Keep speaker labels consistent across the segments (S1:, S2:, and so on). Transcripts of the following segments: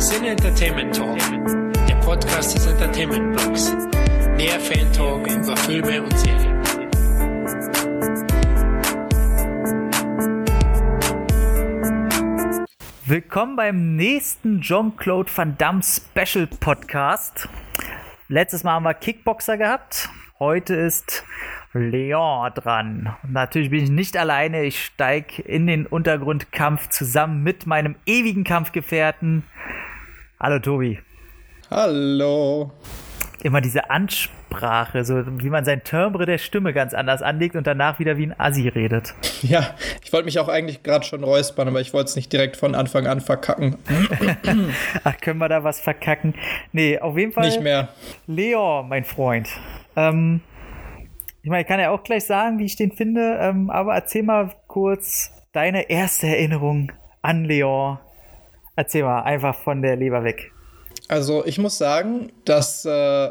S1: Sin Entertainment Talk, der Podcast des Entertainment Blogs. Mehr Fan Talk über Filme und Serien.
S2: Willkommen beim nächsten Jean-Claude Van Damme Special Podcast. Letztes Mal haben wir Kickboxer gehabt. Heute ist Leon dran. Und natürlich bin ich nicht alleine. Ich steige in den Untergrundkampf zusammen mit meinem ewigen Kampfgefährten. Hallo Tobi.
S3: Hallo.
S2: Immer diese Ansprache, so wie man sein Timbre der Stimme ganz anders anlegt und danach wieder wie ein Assi redet.
S3: Ja, ich wollte mich auch eigentlich gerade schon räuspern, aber ich wollte es nicht direkt von Anfang an verkacken.
S2: Ach, können wir da was verkacken? Nee, auf jeden Fall.
S3: Nicht mehr.
S2: Leon, mein Freund. Ähm, ich meine, ich kann ja auch gleich sagen, wie ich den finde, ähm, aber erzähl mal kurz deine erste Erinnerung an Leon. Erzähl mal einfach von der Leber weg.
S3: Also ich muss sagen, dass äh,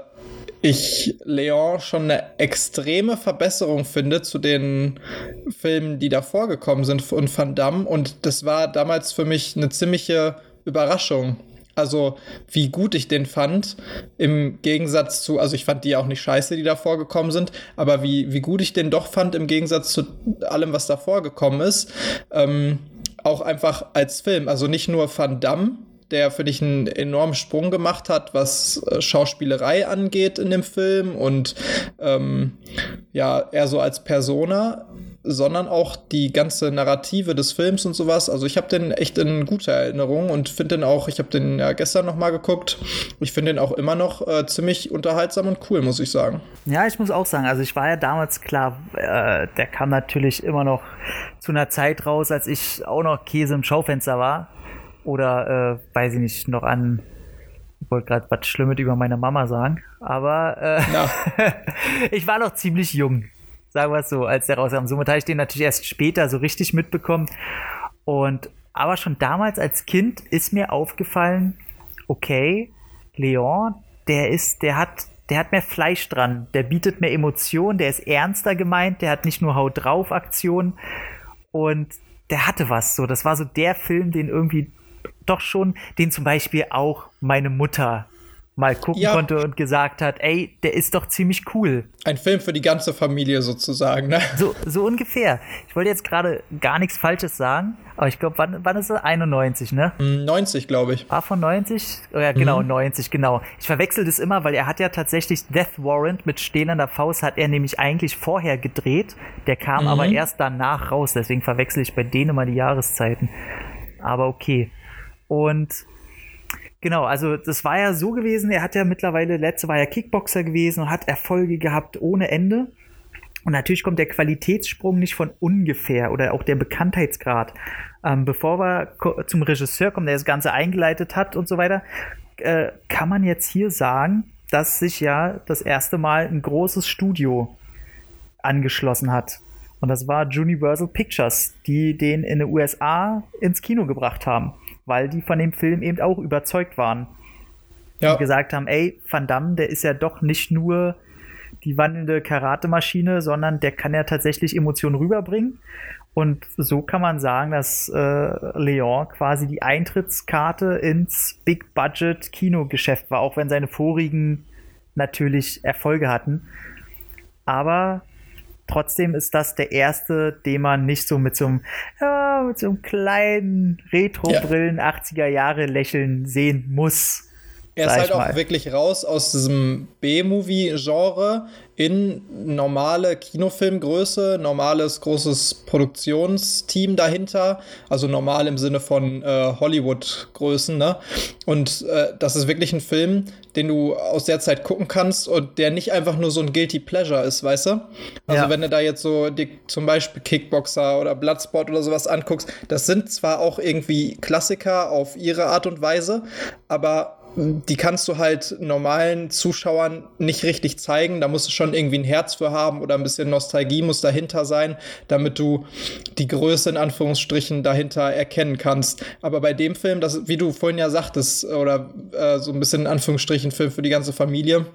S3: ich Leon schon eine extreme Verbesserung finde zu den Filmen, die davor gekommen sind von Van Damme. Und das war damals für mich eine ziemliche Überraschung. Also, wie gut ich den fand, im Gegensatz zu, also ich fand die auch nicht scheiße, die davor gekommen sind, aber wie, wie gut ich den doch fand im Gegensatz zu allem, was davor gekommen ist. Ähm, auch einfach als Film. Also nicht nur Van Damme, der, finde ich, einen enormen Sprung gemacht hat, was äh, Schauspielerei angeht in dem Film und ähm, ja, er so als Persona, sondern auch die ganze Narrative des Films und sowas. Also ich habe den echt in guter Erinnerung und finde den auch, ich habe den ja gestern noch mal geguckt, ich finde den auch immer noch äh, ziemlich unterhaltsam und cool, muss ich sagen.
S2: Ja, ich muss auch sagen, also ich war ja damals klar, äh, der kam natürlich immer noch zu einer Zeit raus, als ich auch noch Käse im Schaufenster war oder äh, weiß ich nicht, noch an, ich wollte gerade was Schlimmes über meine Mama sagen, aber äh, ich war noch ziemlich jung, sagen wir es so, als der rauskam. Somit habe ich den natürlich erst später so richtig mitbekommen. Und aber schon damals als Kind ist mir aufgefallen, okay, Leon, der ist, der hat, der hat mehr Fleisch dran, der bietet mehr Emotionen, der ist ernster gemeint, der hat nicht nur Haut drauf Aktionen und der hatte was so. Das war so der Film, den irgendwie doch schon, den zum Beispiel auch meine Mutter mal gucken ja. konnte und gesagt hat, ey, der ist doch ziemlich cool.
S3: Ein Film für die ganze Familie sozusagen, ne?
S2: So, so ungefähr. Ich wollte jetzt gerade gar nichts Falsches sagen, aber ich glaube, wann, wann ist es? 91, ne?
S3: 90, hm, glaube ich.
S2: War von 90? Oh ja, genau, mhm. 90, genau. Ich verwechsel das immer, weil er hat ja tatsächlich Death Warrant mit stehlender Faust hat er nämlich eigentlich vorher gedreht. Der kam mhm. aber erst danach raus, deswegen verwechsel ich bei denen immer die Jahreszeiten. Aber okay. Und genau, also das war ja so gewesen, er hat ja mittlerweile, letzte war ja Kickboxer gewesen und hat Erfolge gehabt ohne Ende. Und natürlich kommt der Qualitätssprung nicht von ungefähr oder auch der Bekanntheitsgrad. Ähm, bevor wir zum Regisseur kommen, der das Ganze eingeleitet hat und so weiter, äh, kann man jetzt hier sagen, dass sich ja das erste Mal ein großes Studio angeschlossen hat. Und das war Universal Pictures, die den in den USA ins Kino gebracht haben weil die von dem Film eben auch überzeugt waren. Ja. Die gesagt haben, ey, Van Damme, der ist ja doch nicht nur die wandelnde Karatemaschine, sondern der kann ja tatsächlich Emotionen rüberbringen. Und so kann man sagen, dass äh, Leon quasi die Eintrittskarte ins Big Budget Kinogeschäft war, auch wenn seine vorigen natürlich Erfolge hatten. Aber trotzdem ist das der erste, den man nicht so mit so einem, ja, mit so einem kleinen Retro-Brillen ja. 80er Jahre Lächeln sehen muss.
S3: Er ist halt auch wirklich raus aus diesem B-Movie-Genre in normale Kinofilmgröße, normales großes Produktionsteam dahinter, also normal im Sinne von äh, Hollywood-Größen, ne? Und äh, das ist wirklich ein Film, den du aus der Zeit gucken kannst und der nicht einfach nur so ein Guilty Pleasure ist, weißt du? Also ja. wenn du da jetzt so die, zum Beispiel Kickboxer oder Bloodsport oder sowas anguckst, das sind zwar auch irgendwie Klassiker auf ihre Art und Weise, aber die kannst du halt normalen Zuschauern nicht richtig zeigen. Da musst du schon irgendwie ein Herz für haben oder ein bisschen Nostalgie muss dahinter sein, damit du die Größe in Anführungsstrichen dahinter erkennen kannst. Aber bei dem Film, das, wie du vorhin ja sagtest, oder äh, so ein bisschen in Anführungsstrichen Film für die ganze Familie,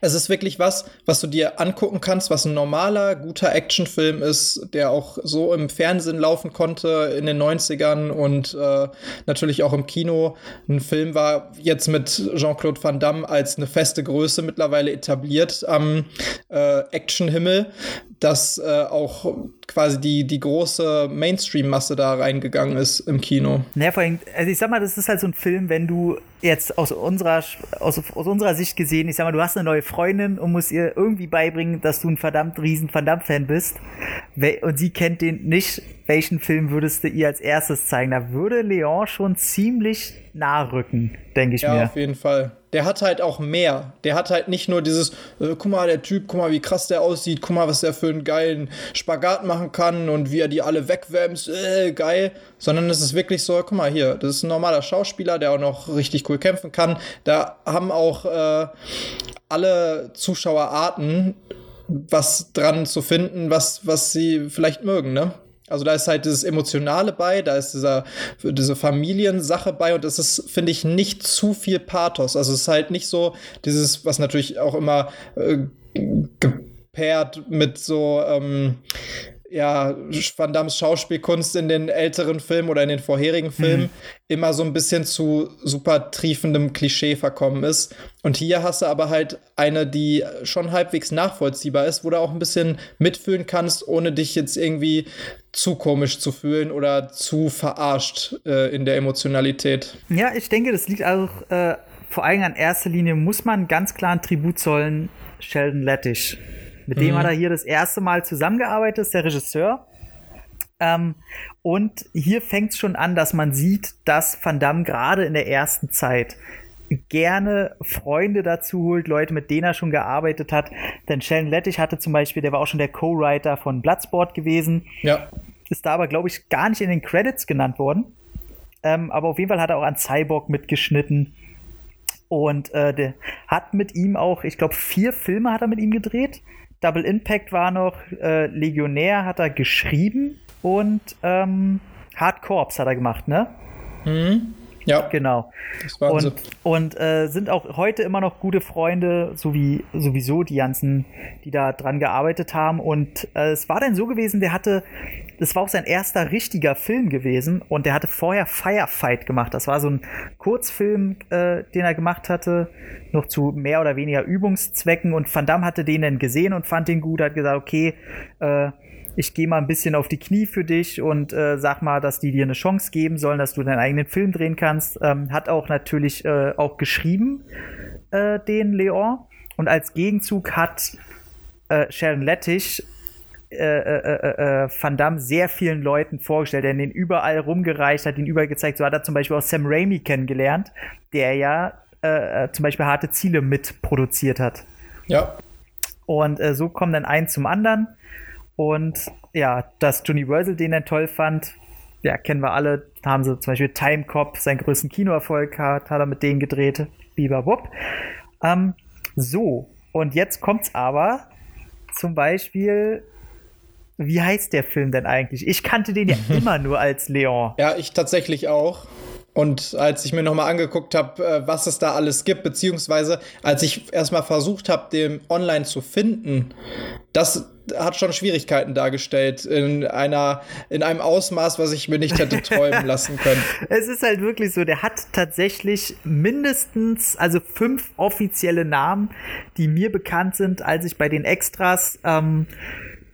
S3: es ist wirklich was, was du dir angucken kannst, was ein normaler, guter Actionfilm ist, der auch so im Fernsehen laufen konnte in den 90ern und äh, natürlich auch im Kino. Ein Film war jetzt mit Jean-Claude Van Damme als eine feste Größe mittlerweile etabliert am äh, Actionhimmel, dass äh, auch quasi die, die große Mainstream-Masse da reingegangen ist im Kino.
S2: Naja, vor allem, also ich sag mal, das ist halt so ein Film, wenn du jetzt aus unserer, aus, aus unserer Sicht gesehen, ich sag mal, du hast eine neue Freundin und musst ihr irgendwie beibringen, dass du ein verdammt riesen Van Damme-Fan bist und sie kennt den nicht, welchen Film würdest du ihr als erstes zeigen? Da würde Leon schon ziemlich nah rücken, denke ich
S3: ja,
S2: mir.
S3: Ja, auf jeden Fall. Der hat halt auch mehr. Der hat halt nicht nur dieses, äh, guck mal, der Typ, guck mal, wie krass der aussieht, guck mal, was der für einen geilen Spagat machen kann und wie er die alle wegwämst, äh, geil, sondern es ist wirklich so, guck mal hier, das ist ein normaler Schauspieler, der auch noch richtig cool kämpfen kann. Da haben auch äh, alle Zuschauerarten was dran zu finden, was, was sie vielleicht mögen, ne? Also da ist halt dieses Emotionale bei, da ist dieser, diese Familiensache bei und es ist, finde ich, nicht zu viel Pathos. Also es ist halt nicht so dieses, was natürlich auch immer äh, gepaart mit so ähm, ja, Van Dammes Schauspielkunst in den älteren Filmen oder in den vorherigen Filmen mhm. immer so ein bisschen zu super triefendem Klischee verkommen ist. Und hier hast du aber halt eine, die schon halbwegs nachvollziehbar ist, wo du auch ein bisschen mitfühlen kannst, ohne dich jetzt irgendwie zu komisch zu fühlen oder zu verarscht äh, in der Emotionalität.
S2: Ja, ich denke, das liegt auch äh, vor allem an erster Linie, muss man ganz klar ein Tribut zollen, Sheldon Lettich. Mit dem mhm. hat er hier das erste Mal zusammengearbeitet, ist der Regisseur. Ähm, und hier fängt es schon an, dass man sieht, dass Van Damme gerade in der ersten Zeit gerne Freunde dazu holt, Leute, mit denen er schon gearbeitet hat. Denn Sheldon Lettich hatte zum Beispiel, der war auch schon der Co-Writer von Bloodsport gewesen.
S3: Ja.
S2: Ist da aber, glaube ich, gar nicht in den Credits genannt worden. Ähm, aber auf jeden Fall hat er auch an Cyborg mitgeschnitten. Und äh, der hat mit ihm auch, ich glaube, vier Filme hat er mit ihm gedreht. Double Impact war noch, äh, Legionär hat er geschrieben und ähm, Hard Corps hat er gemacht, ne?
S3: Mhm. Ja.
S2: Genau. und und äh, sind auch heute immer noch gute Freunde, so wie sowieso die ganzen, die da dran gearbeitet haben. Und äh, es war dann so gewesen, der hatte, das war auch sein erster richtiger Film gewesen und der hatte vorher Firefight gemacht. Das war so ein Kurzfilm, äh, den er gemacht hatte, noch zu mehr oder weniger Übungszwecken. Und Van Damme hatte den dann gesehen und fand den gut, hat gesagt, okay, äh, ich gehe mal ein bisschen auf die Knie für dich und äh, sag mal, dass die dir eine Chance geben sollen, dass du deinen eigenen Film drehen kannst. Ähm, hat auch natürlich äh, auch geschrieben, äh, den Leon. Und als Gegenzug hat äh, Sharon Lettich äh, äh, Van Damme sehr vielen Leuten vorgestellt, der ihn überall rumgereicht hat, ihn überall gezeigt. So hat er zum Beispiel auch Sam Raimi kennengelernt, der ja zum Beispiel harte Ziele mitproduziert hat.
S3: Ja.
S2: Und so kommen dann ein zum anderen. Und ja, dass Universal den dann toll fand, ja, kennen wir alle. Da haben sie zum Beispiel Time Cop, seinen größten Kinoerfolg hat, hat er mit denen gedreht. Biber Wupp. Ähm, so, und jetzt kommt's aber zum Beispiel wie heißt der Film denn eigentlich? Ich kannte den ja immer nur als Leon.
S3: Ja, ich tatsächlich auch. Und als ich mir nochmal angeguckt habe, äh, was es da alles gibt, beziehungsweise als ich erstmal versucht habe, den online zu finden, das hat schon Schwierigkeiten dargestellt in einer in einem Ausmaß, was ich mir nicht hätte träumen lassen können.
S2: Es ist halt wirklich so, der hat tatsächlich mindestens also fünf offizielle Namen, die mir bekannt sind, als ich bei den Extras ähm,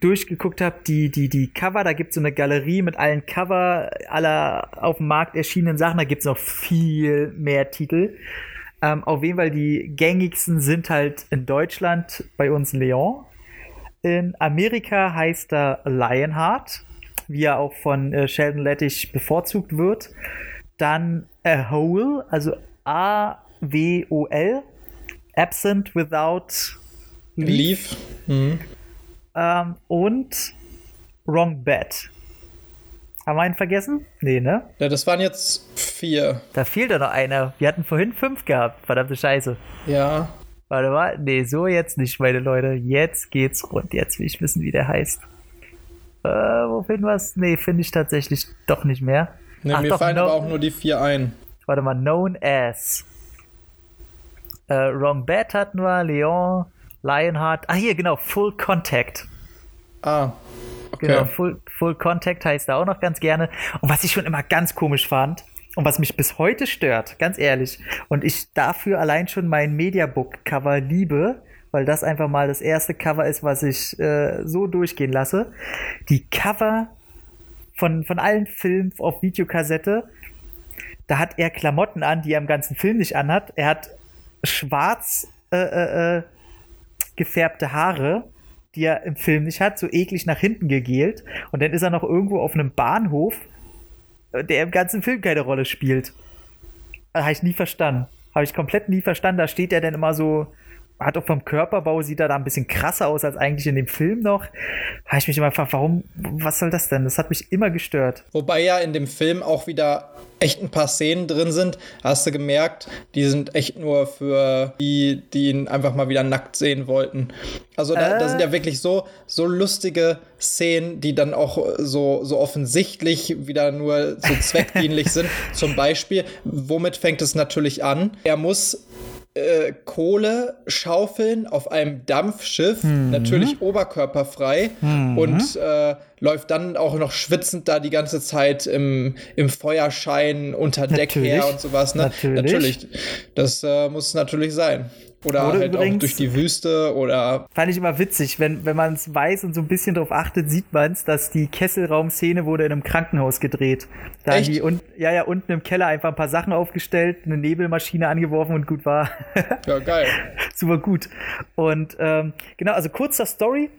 S2: durchgeguckt habe, die, die, die Cover, da gibt es so eine Galerie mit allen Cover aller auf dem Markt erschienenen Sachen, da gibt es noch viel mehr Titel. Ähm, auf jeden Fall die gängigsten sind halt in Deutschland bei uns Leon. In Amerika heißt er Lionheart, wie er auch von äh, Sheldon Lettich bevorzugt wird. Dann A Hole, also A-W-O-L, Absent Without
S3: Leave. Leave. Mhm.
S2: Ähm, und Wrong Bet. Haben wir einen vergessen? Nee, ne?
S3: Ja, das waren jetzt vier.
S2: Da fehlt doch noch einer. Wir hatten vorhin fünf gehabt. Verdammte Scheiße.
S3: Ja.
S2: Warte mal. Nee, so jetzt nicht, meine Leute. Jetzt geht's rund. Jetzt will ich wissen, wie der heißt. Äh, wo finden wir es? Nee, finde ich tatsächlich doch nicht mehr.
S3: Nee, Ach, mir doch, fallen no aber auch nur die vier ein.
S2: Warte mal. Known as. Äh, Wrong Bad hatten wir, Leon, Lionheart. Ah, hier, genau, Full Contact.
S3: Ah.
S2: Okay. Genau, Full, Full Contact heißt da auch noch ganz gerne. Und was ich schon immer ganz komisch fand und was mich bis heute stört, ganz ehrlich, und ich dafür allein schon mein Mediabook-Cover liebe, weil das einfach mal das erste Cover ist, was ich äh, so durchgehen lasse. Die Cover von, von allen Filmen auf Videokassette, da hat er Klamotten an, die er im ganzen Film nicht anhat. Er hat schwarz äh, äh, äh gefärbte Haare die er im Film nicht hat, so eklig nach hinten gegelt. Und dann ist er noch irgendwo auf einem Bahnhof, äh, der im ganzen Film keine Rolle spielt. Habe ich nie verstanden. Habe ich komplett nie verstanden. Da steht er dann immer so hat auch vom Körperbau sieht er da ein bisschen krasser aus als eigentlich in dem Film noch. Habe ich mich immer gefragt, warum, was soll das denn? Das hat mich immer gestört.
S3: Wobei ja in dem Film auch wieder echt ein paar Szenen drin sind, hast du gemerkt, die sind echt nur für die, die ihn einfach mal wieder nackt sehen wollten. Also da, äh. da sind ja wirklich so, so lustige Szenen, die dann auch so, so offensichtlich wieder nur so zweckdienlich sind. Zum Beispiel, womit fängt es natürlich an? Er muss äh, Kohle schaufeln auf einem Dampfschiff, mhm. natürlich oberkörperfrei mhm. und äh, läuft dann auch noch schwitzend da die ganze Zeit im, im Feuerschein unter Deck natürlich. her und sowas. Ne? Natürlich. natürlich. Das äh, muss natürlich sein. Oder, oder halt übrigens, auch durch die Wüste oder.
S2: Fand ich immer witzig, wenn, wenn man es weiß und so ein bisschen darauf achtet, sieht man es, dass die Kesselraumszene wurde in einem Krankenhaus gedreht. Da Echt? die und, ja, ja, unten im Keller einfach ein paar Sachen aufgestellt, eine Nebelmaschine angeworfen und gut war.
S3: ja, geil.
S2: Super gut. Und ähm, genau, also kurz zur Story.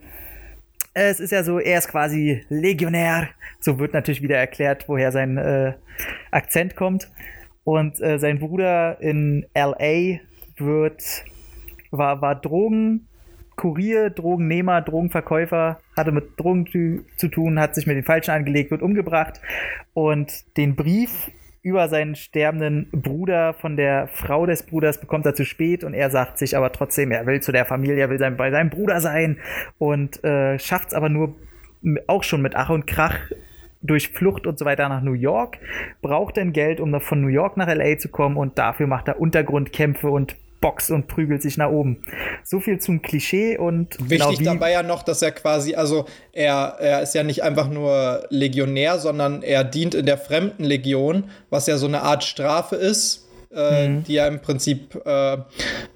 S2: Es ist ja so, er ist quasi Legionär. So wird natürlich wieder erklärt, woher sein äh, Akzent kommt. Und äh, sein Bruder in LA wird, war, war Drogenkurier, Drogennehmer, Drogenverkäufer, hatte mit Drogen zu, zu tun, hat sich mit den Falschen angelegt, wird umgebracht und den Brief über seinen sterbenden Bruder von der Frau des Bruders bekommt er zu spät und er sagt sich aber trotzdem, er will zu der Familie, er will sein, bei seinem Bruder sein und äh, schafft es aber nur auch schon mit Ach und Krach durch Flucht und so weiter nach New York, braucht dann Geld, um von New York nach LA zu kommen und dafür macht er Untergrundkämpfe und boxt und prügelt sich nach oben. So viel zum Klischee und
S3: wichtig genau dabei ja noch, dass er quasi, also er, er ist ja nicht einfach nur Legionär, sondern er dient in der Fremdenlegion, was ja so eine Art Strafe ist äh, mhm. die er im Prinzip äh,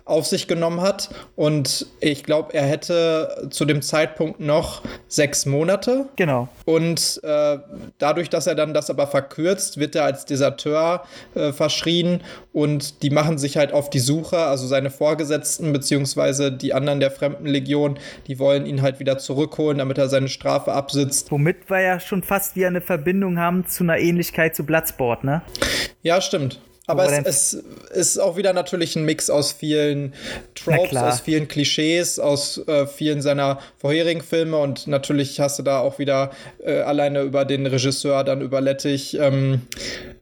S3: auf sich genommen hat. Und ich glaube, er hätte zu dem Zeitpunkt noch sechs Monate.
S2: Genau.
S3: Und äh, dadurch, dass er dann das aber verkürzt, wird er als Deserteur äh, verschrien und die machen sich halt auf die Suche, also seine Vorgesetzten beziehungsweise die anderen der Fremdenlegion, die wollen ihn halt wieder zurückholen, damit er seine Strafe absitzt.
S2: Womit wir ja schon fast wie eine Verbindung haben zu einer Ähnlichkeit zu Bloodsport, ne?
S3: Ja, stimmt. Aber es, es, ist auch wieder natürlich ein Mix aus vielen Tropes, aus vielen Klischees, aus äh, vielen seiner vorherigen Filme. Und natürlich hast du da auch wieder äh, alleine über den Regisseur, dann über Lettich, ähm,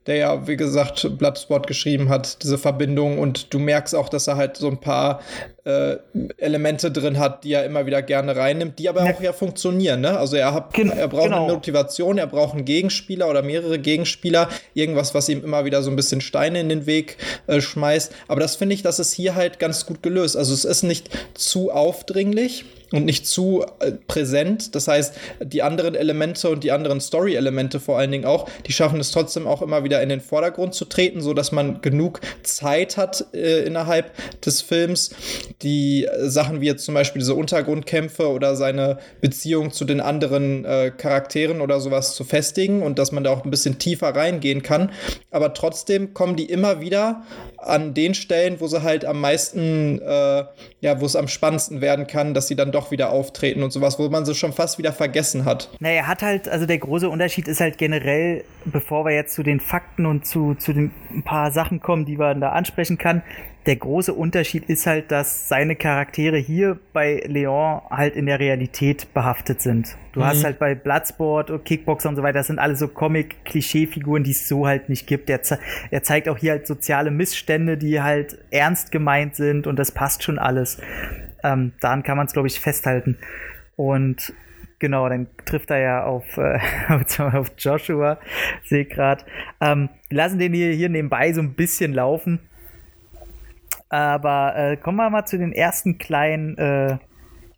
S3: der ja, wie gesagt, Bloodsport geschrieben hat, diese Verbindung und du merkst auch, dass er halt so ein paar äh, Elemente drin hat, die er immer wieder gerne reinnimmt, die aber ja. auch ja funktionieren. Ne? Also er, hat, er braucht genau. eine Motivation, er braucht einen Gegenspieler oder mehrere Gegenspieler, irgendwas, was ihm immer wieder so ein bisschen Steine in den Weg äh, schmeißt. Aber das finde ich, das ist hier halt ganz gut gelöst. Also es ist nicht zu aufdringlich und nicht zu äh, präsent. Das heißt, die anderen Elemente und die anderen Story-Elemente vor allen Dingen auch, die schaffen es trotzdem auch immer wieder in den Vordergrund zu treten, so dass man genug Zeit hat äh, innerhalb des Films, die äh, Sachen wie jetzt zum Beispiel diese Untergrundkämpfe oder seine Beziehung zu den anderen äh, Charakteren oder sowas zu festigen und dass man da auch ein bisschen tiefer reingehen kann. Aber trotzdem kommen die immer wieder an den Stellen, wo sie halt am meisten, äh, ja, wo es am spannendsten werden kann, dass sie dann doch doch wieder auftreten und sowas, wo man sie schon fast wieder vergessen hat.
S2: Naja, er hat halt, also der große Unterschied ist halt generell, bevor wir jetzt zu den Fakten und zu, zu den ein paar Sachen kommen, die man da ansprechen kann, der große Unterschied ist halt, dass seine Charaktere hier bei Leon halt in der Realität behaftet sind. Du mhm. hast halt bei Bloodsport und Kickboxer und so weiter, das sind alle so Comic-Klischee-Figuren, die es so halt nicht gibt. Er, ze er zeigt auch hier halt soziale Missstände, die halt ernst gemeint sind und das passt schon alles. Ähm, daran kann man es, glaube ich, festhalten. Und genau, dann trifft er ja auf, äh, auf Joshua, sehe gerade. Ähm, lassen den hier, hier nebenbei so ein bisschen laufen. Aber äh, kommen wir mal zu den ersten kleinen äh,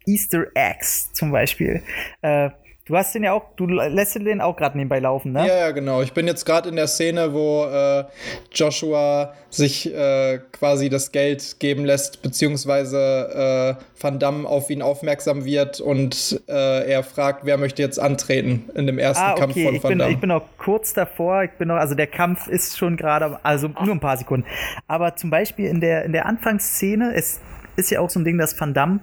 S2: Easter Eggs zum Beispiel. Äh, Du hast den ja auch, du lässt den auch gerade nebenbei laufen, ne?
S3: Ja, ja, genau. Ich bin jetzt gerade in der Szene, wo äh, Joshua sich äh, quasi das Geld geben lässt, beziehungsweise äh, Van Damme auf ihn aufmerksam wird und äh, er fragt, wer möchte jetzt antreten in dem ersten ah, okay. Kampf von
S2: ich
S3: Van
S2: bin,
S3: Damme.
S2: Ich bin auch kurz davor, ich bin noch, also der Kampf ist schon gerade, also nur ein paar Sekunden. Aber zum Beispiel in der, in der Anfangsszene, es ist ja auch so ein Ding, dass Van Damme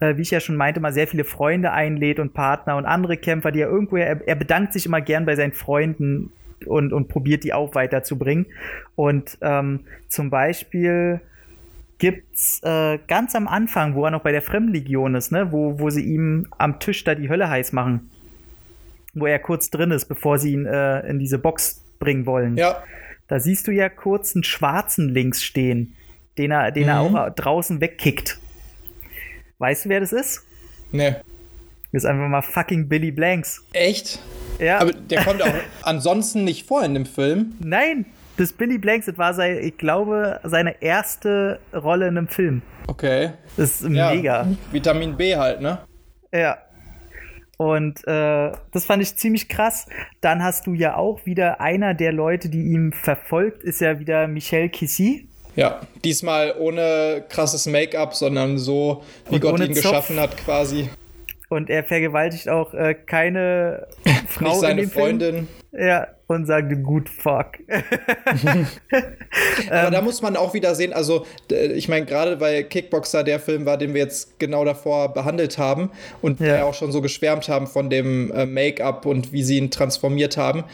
S2: äh, wie ich ja schon meinte, mal sehr viele Freunde einlädt und Partner und andere Kämpfer, die er irgendwo, er, er bedankt sich immer gern bei seinen Freunden und, und probiert die auch weiterzubringen. Und ähm, zum Beispiel gibt's äh, ganz am Anfang, wo er noch bei der Fremdenlegion ist, ne, wo, wo sie ihm am Tisch da die Hölle heiß machen. Wo er kurz drin ist, bevor sie ihn äh, in diese Box bringen wollen.
S3: Ja.
S2: Da siehst du ja kurz einen Schwarzen links stehen, den er, den mhm. er auch draußen wegkickt. Weißt du, wer das ist?
S3: Nee.
S2: Das ist einfach mal fucking Billy Blanks.
S3: Echt?
S2: Ja.
S3: Aber der kommt auch ansonsten nicht vor in dem Film.
S2: Nein, das Billy Blanks, das war, sein, ich glaube, seine erste Rolle in einem Film.
S3: Okay.
S2: Das ist ja, mega.
S3: Vitamin B halt, ne?
S2: Ja. Und äh, das fand ich ziemlich krass. Dann hast du ja auch wieder einer der Leute, die ihn verfolgt, ist ja wieder Michel Kissy.
S3: Ja, diesmal ohne krasses Make-up, sondern so, wie und Gott ihn Zopf. geschaffen hat, quasi.
S2: Und er vergewaltigt auch äh, keine Frau
S3: Nicht seine
S2: in dem
S3: Freundin.
S2: Film. Ja, und sagte gut fuck.
S3: Aber da muss man auch wieder sehen, also ich meine, gerade weil Kickboxer der Film war, den wir jetzt genau davor behandelt haben und ja. wir auch schon so geschwärmt haben von dem äh, Make-up und wie sie ihn transformiert haben.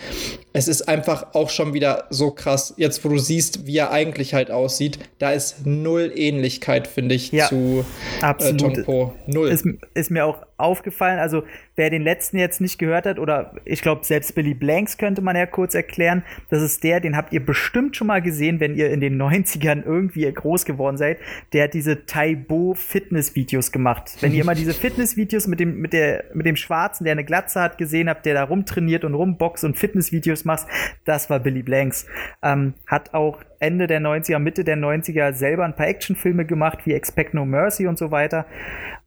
S3: Es ist einfach auch schon wieder so krass, jetzt wo du siehst, wie er eigentlich halt aussieht, da ist null Ähnlichkeit, finde ich, ja, zu äh, Tom Po. Null.
S2: Ist, ist mir auch aufgefallen, also wer den letzten jetzt nicht gehört hat, oder ich glaube, selbst Billy Blanks könnte man ja kurz erklären. Das ist der, den habt ihr bestimmt schon mal gesehen, wenn ihr in den 90ern irgendwie groß geworden seid. Der hat diese Taibo Fitness-Videos gemacht. Wenn ihr immer diese Fitness-Videos mit dem, mit, der, mit dem Schwarzen, der eine Glatze hat, gesehen habt, der da rumtrainiert und rumboxt und Fitness-Videos macht, das war Billy Blanks. Ähm, hat auch Ende der 90er, Mitte der 90er selber ein paar Actionfilme gemacht, wie Expect No Mercy und so weiter.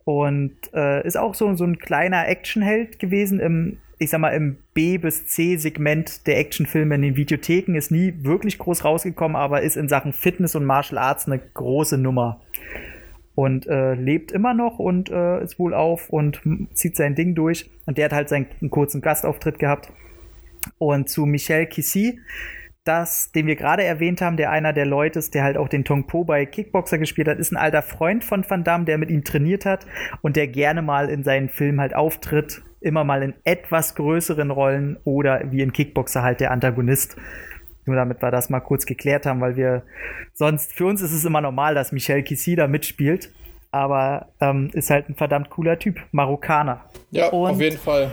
S2: Und äh, ist auch so, so ein kleiner Actionheld gewesen im, ich sag mal, im B- bis C-Segment der Actionfilme in den Videotheken. Ist nie wirklich groß rausgekommen, aber ist in Sachen Fitness und Martial Arts eine große Nummer. Und äh, lebt immer noch und äh, ist wohl auf und zieht sein Ding durch. Und der hat halt seinen einen kurzen Gastauftritt gehabt. Und zu Michel Kissy, das, den wir gerade erwähnt haben, der einer der Leute ist, der halt auch den Tong Po bei Kickboxer gespielt hat, ist ein alter Freund von Van Damme, der mit ihm trainiert hat und der gerne mal in seinen Filmen halt auftritt, immer mal in etwas größeren Rollen oder wie in Kickboxer halt der Antagonist. Nur damit wir das mal kurz geklärt haben, weil wir sonst, für uns ist es immer normal, dass Michel Kissida mitspielt, aber ähm, ist halt ein verdammt cooler Typ, Marokkaner.
S3: Ja, und auf jeden Fall.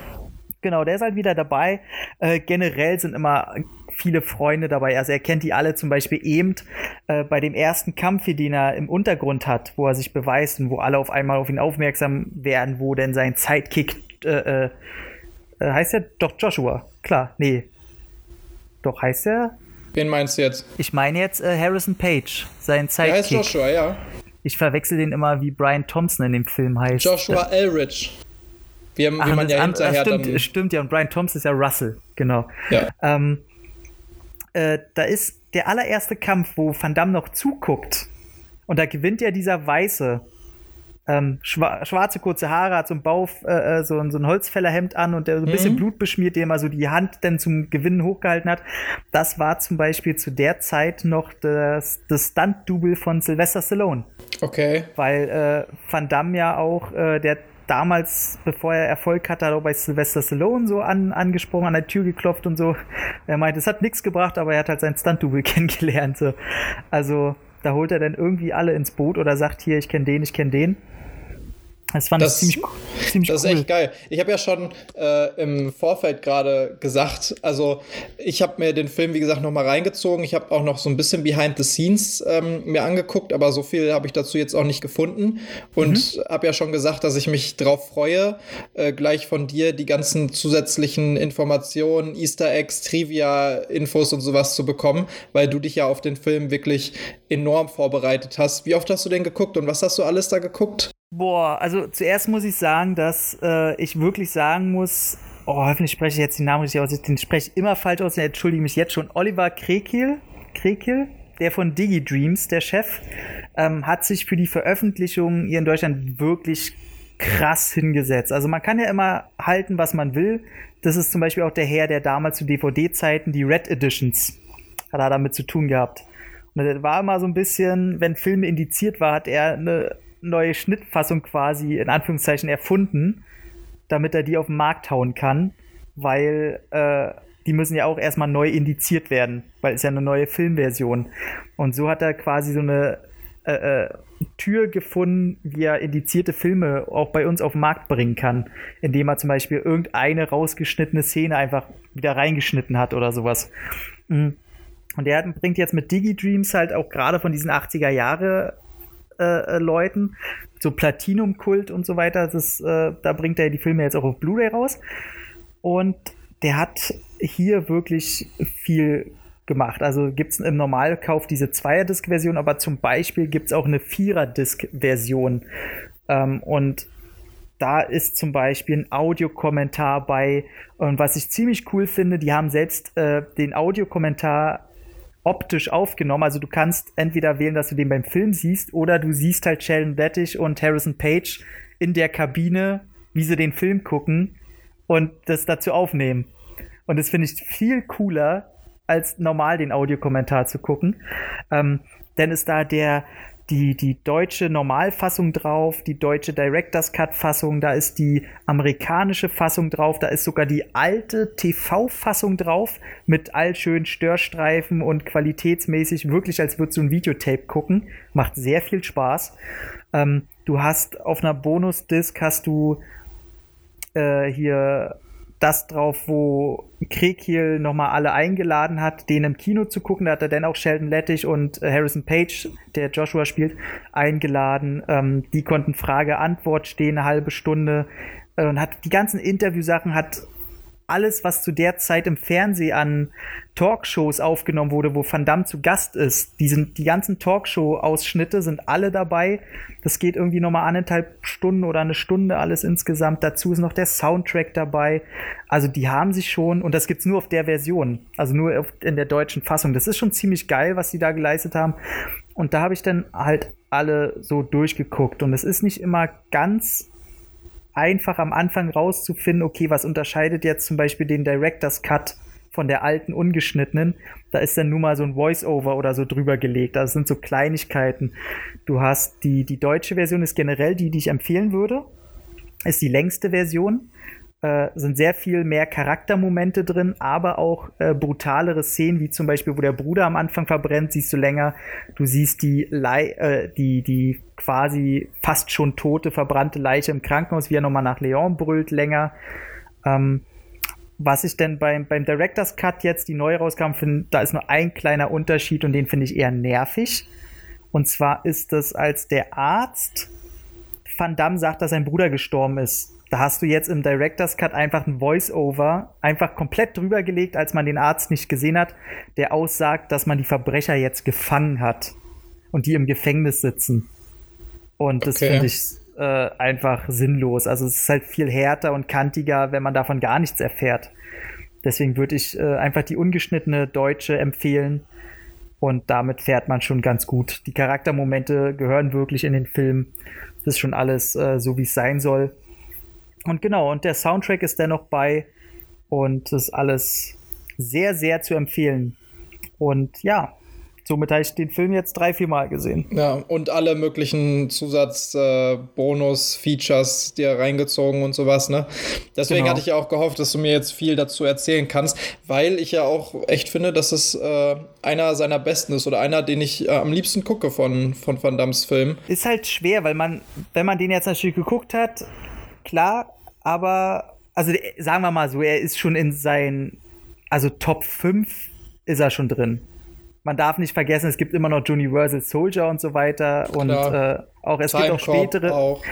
S2: Genau, der ist halt wieder dabei. Äh, generell sind immer viele Freunde dabei. Also er kennt die alle zum Beispiel eben äh, bei dem ersten Kampf, den er im Untergrund hat, wo er sich beweist und wo alle auf einmal auf ihn aufmerksam werden, wo denn sein Sidekick äh, äh, äh heißt er doch Joshua. Klar, nee. Doch heißt er.
S3: Wen meinst du jetzt?
S2: Ich meine jetzt äh, Harrison Page, sein Sidekick. Der heißt
S3: Joshua, ja.
S2: Ich verwechsel den immer, wie Brian Thompson in dem Film heißt.
S3: Joshua Elrich. Wie, wie Ach, man ja hinterher
S2: stimmt,
S3: dann
S2: stimmt, ja. Und Brian Thompson ist ja Russell, genau.
S3: Ja.
S2: Ähm, äh, da ist der allererste Kampf, wo Van Damme noch zuguckt. Und da gewinnt ja dieser Weiße. Ähm, schwa schwarze kurze Haare, hat so ein Bauch, äh, äh, so, so, ein Holzfällerhemd an und der so ein bisschen mhm. Blut beschmiert, der immer so die Hand dann zum Gewinnen hochgehalten hat. Das war zum Beispiel zu der Zeit noch das, das Stunt-Double von Sylvester Stallone.
S3: Okay.
S2: Weil äh, Van Damme ja auch, äh, der damals, bevor er Erfolg hatte, hat er auch bei Sylvester Stallone so an, angesprochen, an der Tür geklopft und so. Er meinte, es hat nichts gebracht, aber er hat halt sein Stunt-Double kennengelernt. So. Also da holt er dann irgendwie alle ins Boot oder sagt hier, ich kenne den, ich kenne den. Das fand das, ich ziemlich, ziemlich
S3: Das ist echt geil. Ich habe ja schon äh, im Vorfeld gerade gesagt, also ich habe mir den Film, wie gesagt, noch mal reingezogen. Ich habe auch noch so ein bisschen Behind the Scenes ähm, mir angeguckt, aber so viel habe ich dazu jetzt auch nicht gefunden. Und mhm. habe ja schon gesagt, dass ich mich drauf freue, äh, gleich von dir die ganzen zusätzlichen Informationen, Easter Eggs, Trivia, Infos und sowas zu bekommen, weil du dich ja auf den Film wirklich enorm vorbereitet hast. Wie oft hast du den geguckt und was hast du alles da geguckt?
S2: Boah, also zuerst muss ich sagen, dass äh, ich wirklich sagen muss, oh, hoffentlich spreche ich jetzt den Namen richtig aus, den spreche ich immer falsch aus, ich entschuldige mich jetzt schon. Oliver Krekil, Krekil, der von DigiDreams, der Chef, ähm, hat sich für die Veröffentlichung hier in Deutschland wirklich krass hingesetzt. Also man kann ja immer halten, was man will. Das ist zum Beispiel auch der Herr, der damals zu DVD-Zeiten die Red Editions hat er damit zu tun gehabt. Und das war immer so ein bisschen, wenn Filme indiziert war, hat er eine neue Schnittfassung quasi in Anführungszeichen erfunden, damit er die auf den Markt hauen kann, weil äh, die müssen ja auch erstmal neu indiziert werden, weil es ja eine neue Filmversion. Und so hat er quasi so eine äh, äh, Tür gefunden, wie er indizierte Filme auch bei uns auf den Markt bringen kann, indem er zum Beispiel irgendeine rausgeschnittene Szene einfach wieder reingeschnitten hat oder sowas. Mhm. Und er bringt jetzt mit DigiDreams halt auch gerade von diesen 80er Jahre äh, äh, Leuten, so Platinum-Kult und so weiter. Das, äh, da bringt er die Filme jetzt auch auf Blu-ray raus. Und der hat hier wirklich viel gemacht. Also gibt es im Normalkauf diese Zweier-Disc-Version, aber zum Beispiel gibt es auch eine Vierer-Disc-Version. Ähm, und da ist zum Beispiel ein Audiokommentar bei. Und was ich ziemlich cool finde, die haben selbst äh, den Audiokommentar optisch aufgenommen. Also du kannst entweder wählen, dass du den beim Film siehst, oder du siehst halt Sheldon Lettich und Harrison Page in der Kabine, wie sie den Film gucken und das dazu aufnehmen. Und das finde ich viel cooler, als normal den Audiokommentar zu gucken. Ähm, denn ist da der, die, die deutsche Normalfassung drauf, die deutsche Director's Cut Fassung, da ist die amerikanische Fassung drauf, da ist sogar die alte TV-Fassung drauf mit all schönen Störstreifen und qualitätsmäßig wirklich, als würdest du ein Videotape gucken. Macht sehr viel Spaß. Ähm, du hast auf einer Bonus-Disc hast du äh, hier das drauf, wo Krekil nochmal alle eingeladen hat, den im Kino zu gucken. Da hat er dann auch Sheldon Lettich und äh, Harrison Page, der Joshua spielt, eingeladen. Ähm, die konnten Frage-Antwort stehen, eine halbe Stunde. Äh, und hat die ganzen Interviewsachen hat alles, was zu der Zeit im Fernsehen an Talkshows aufgenommen wurde, wo Van Damme zu Gast ist. Die, sind, die ganzen Talkshow-Ausschnitte sind alle dabei. Das geht irgendwie nochmal anderthalb Stunden oder eine Stunde alles insgesamt. Dazu ist noch der Soundtrack dabei. Also die haben sich schon, und das gibt's nur auf der Version, also nur in der deutschen Fassung. Das ist schon ziemlich geil, was die da geleistet haben. Und da habe ich dann halt alle so durchgeguckt. Und es ist nicht immer ganz einfach am Anfang rauszufinden, okay, was unterscheidet jetzt zum Beispiel den Director's Cut von der alten ungeschnittenen. Da ist dann nun mal so ein Voice-Over oder so drüber gelegt. Das sind so Kleinigkeiten. Du hast die, die deutsche Version ist generell die, die ich empfehlen würde. Ist die längste Version äh, sind sehr viel mehr Charaktermomente drin, aber auch äh, brutalere Szenen, wie zum Beispiel, wo der Bruder am Anfang verbrennt, siehst du länger. Du siehst die, Le äh, die, die quasi fast schon tote, verbrannte Leiche im Krankenhaus, wie er nochmal nach Leon brüllt, länger. Ähm, was ich denn beim, beim Director's Cut jetzt, die neu rauskam, finde, da ist nur ein kleiner Unterschied und den finde ich eher nervig. Und zwar ist es, als der Arzt Van Damme sagt, dass sein Bruder gestorben ist da hast du jetzt im Director's Cut einfach ein Voice-Over einfach komplett drüber gelegt, als man den Arzt nicht gesehen hat, der aussagt, dass man die Verbrecher jetzt gefangen hat und die im Gefängnis sitzen. Und das okay. finde ich äh, einfach sinnlos. Also es ist halt viel härter und kantiger, wenn man davon gar nichts erfährt. Deswegen würde ich äh, einfach die ungeschnittene Deutsche empfehlen. Und damit fährt man schon ganz gut. Die Charaktermomente gehören wirklich in den Film. Das ist schon alles äh, so, wie es sein soll. Und genau, und der Soundtrack ist dennoch bei und das ist alles sehr, sehr zu empfehlen. Und ja, Somit habe ich den Film jetzt drei, vier Mal gesehen.
S3: Ja, und alle möglichen Zusatz-Bonus-Features äh, dir reingezogen und sowas, ne? Deswegen genau. hatte ich ja auch gehofft, dass du mir jetzt viel dazu erzählen kannst, weil ich ja auch echt finde, dass es äh, einer seiner besten ist oder einer, den ich äh, am liebsten gucke von, von Van Dams Film.
S2: Ist halt schwer, weil man, wenn man den jetzt natürlich geguckt hat, klar, aber, also sagen wir mal so, er ist schon in seinen, also Top 5 ist er schon drin man darf nicht vergessen, es gibt immer noch Universal Soldier und so weiter. Und äh, auch es Time gibt auch spätere. Auch.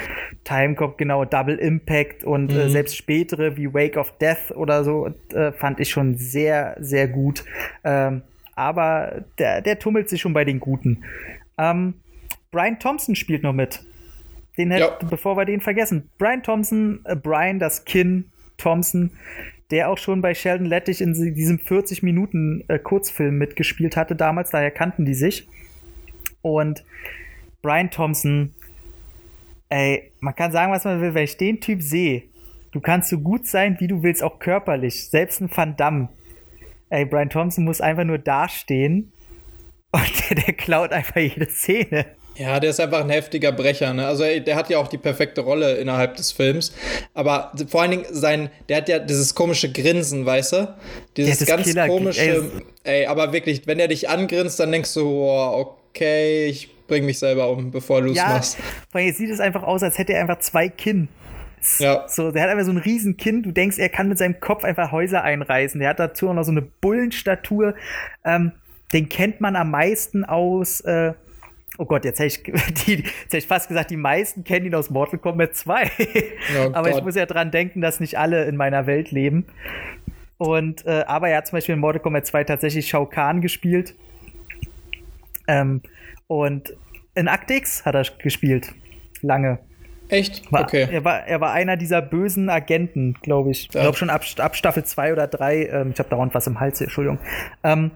S2: Timecop, genau, Double Impact und äh, mhm. äh, selbst spätere wie Wake of Death oder so äh, fand ich schon sehr, sehr gut. Ähm, aber der, der tummelt sich schon bei den Guten. Ähm, Brian Thompson spielt noch mit. Den hätte, ja. bevor wir den vergessen. Brian Thompson, äh, Brian, das Kinn Thompson, der auch schon bei Sheldon Lettich in diesem 40 Minuten äh, Kurzfilm mitgespielt hatte damals, daher kannten die sich. Und Brian Thompson, ey, man kann sagen, was man will, wenn ich den Typ sehe, du kannst so gut sein, wie du willst, auch körperlich, selbst ein Van Damme. Ey, Brian Thompson muss einfach nur dastehen und der, der klaut einfach jede Szene.
S3: Ja, der ist einfach ein heftiger Brecher. Ne? Also ey, der hat ja auch die perfekte Rolle innerhalb des Films. Aber vor allen Dingen sein, der hat ja dieses komische Grinsen, weißt du? Dieses ganz Killer komische. Ey, aber wirklich, wenn er dich angrinst, dann denkst du, oh, okay, ich bring mich selber um, bevor du es ja, machst.
S2: Weil jetzt sieht es einfach aus, als hätte er einfach zwei Kinn. Ja. So, der hat einfach so ein riesen Kinn. Du denkst, er kann mit seinem Kopf einfach Häuser einreißen. Der hat dazu auch noch so eine Bullenstatur. Ähm, den kennt man am meisten aus. Äh, Oh Gott, jetzt hätte ich, die, jetzt hätte ich fast gesagt, die meisten kennen ihn aus Mortal Kombat 2. Oh aber Gott. ich muss ja dran denken, dass nicht alle in meiner Welt leben. Und, äh, aber er hat zum Beispiel in Mortal Kombat 2 tatsächlich Shao Kahn gespielt. Ähm, und in Act X hat er gespielt. Lange.
S3: Echt?
S2: War,
S3: okay.
S2: Er war, er war einer dieser bösen Agenten, glaube ich. Ich glaube schon ab, ab Staffel 2 oder 3. Ähm, ich habe dauernd was im Hals, Entschuldigung. Ähm,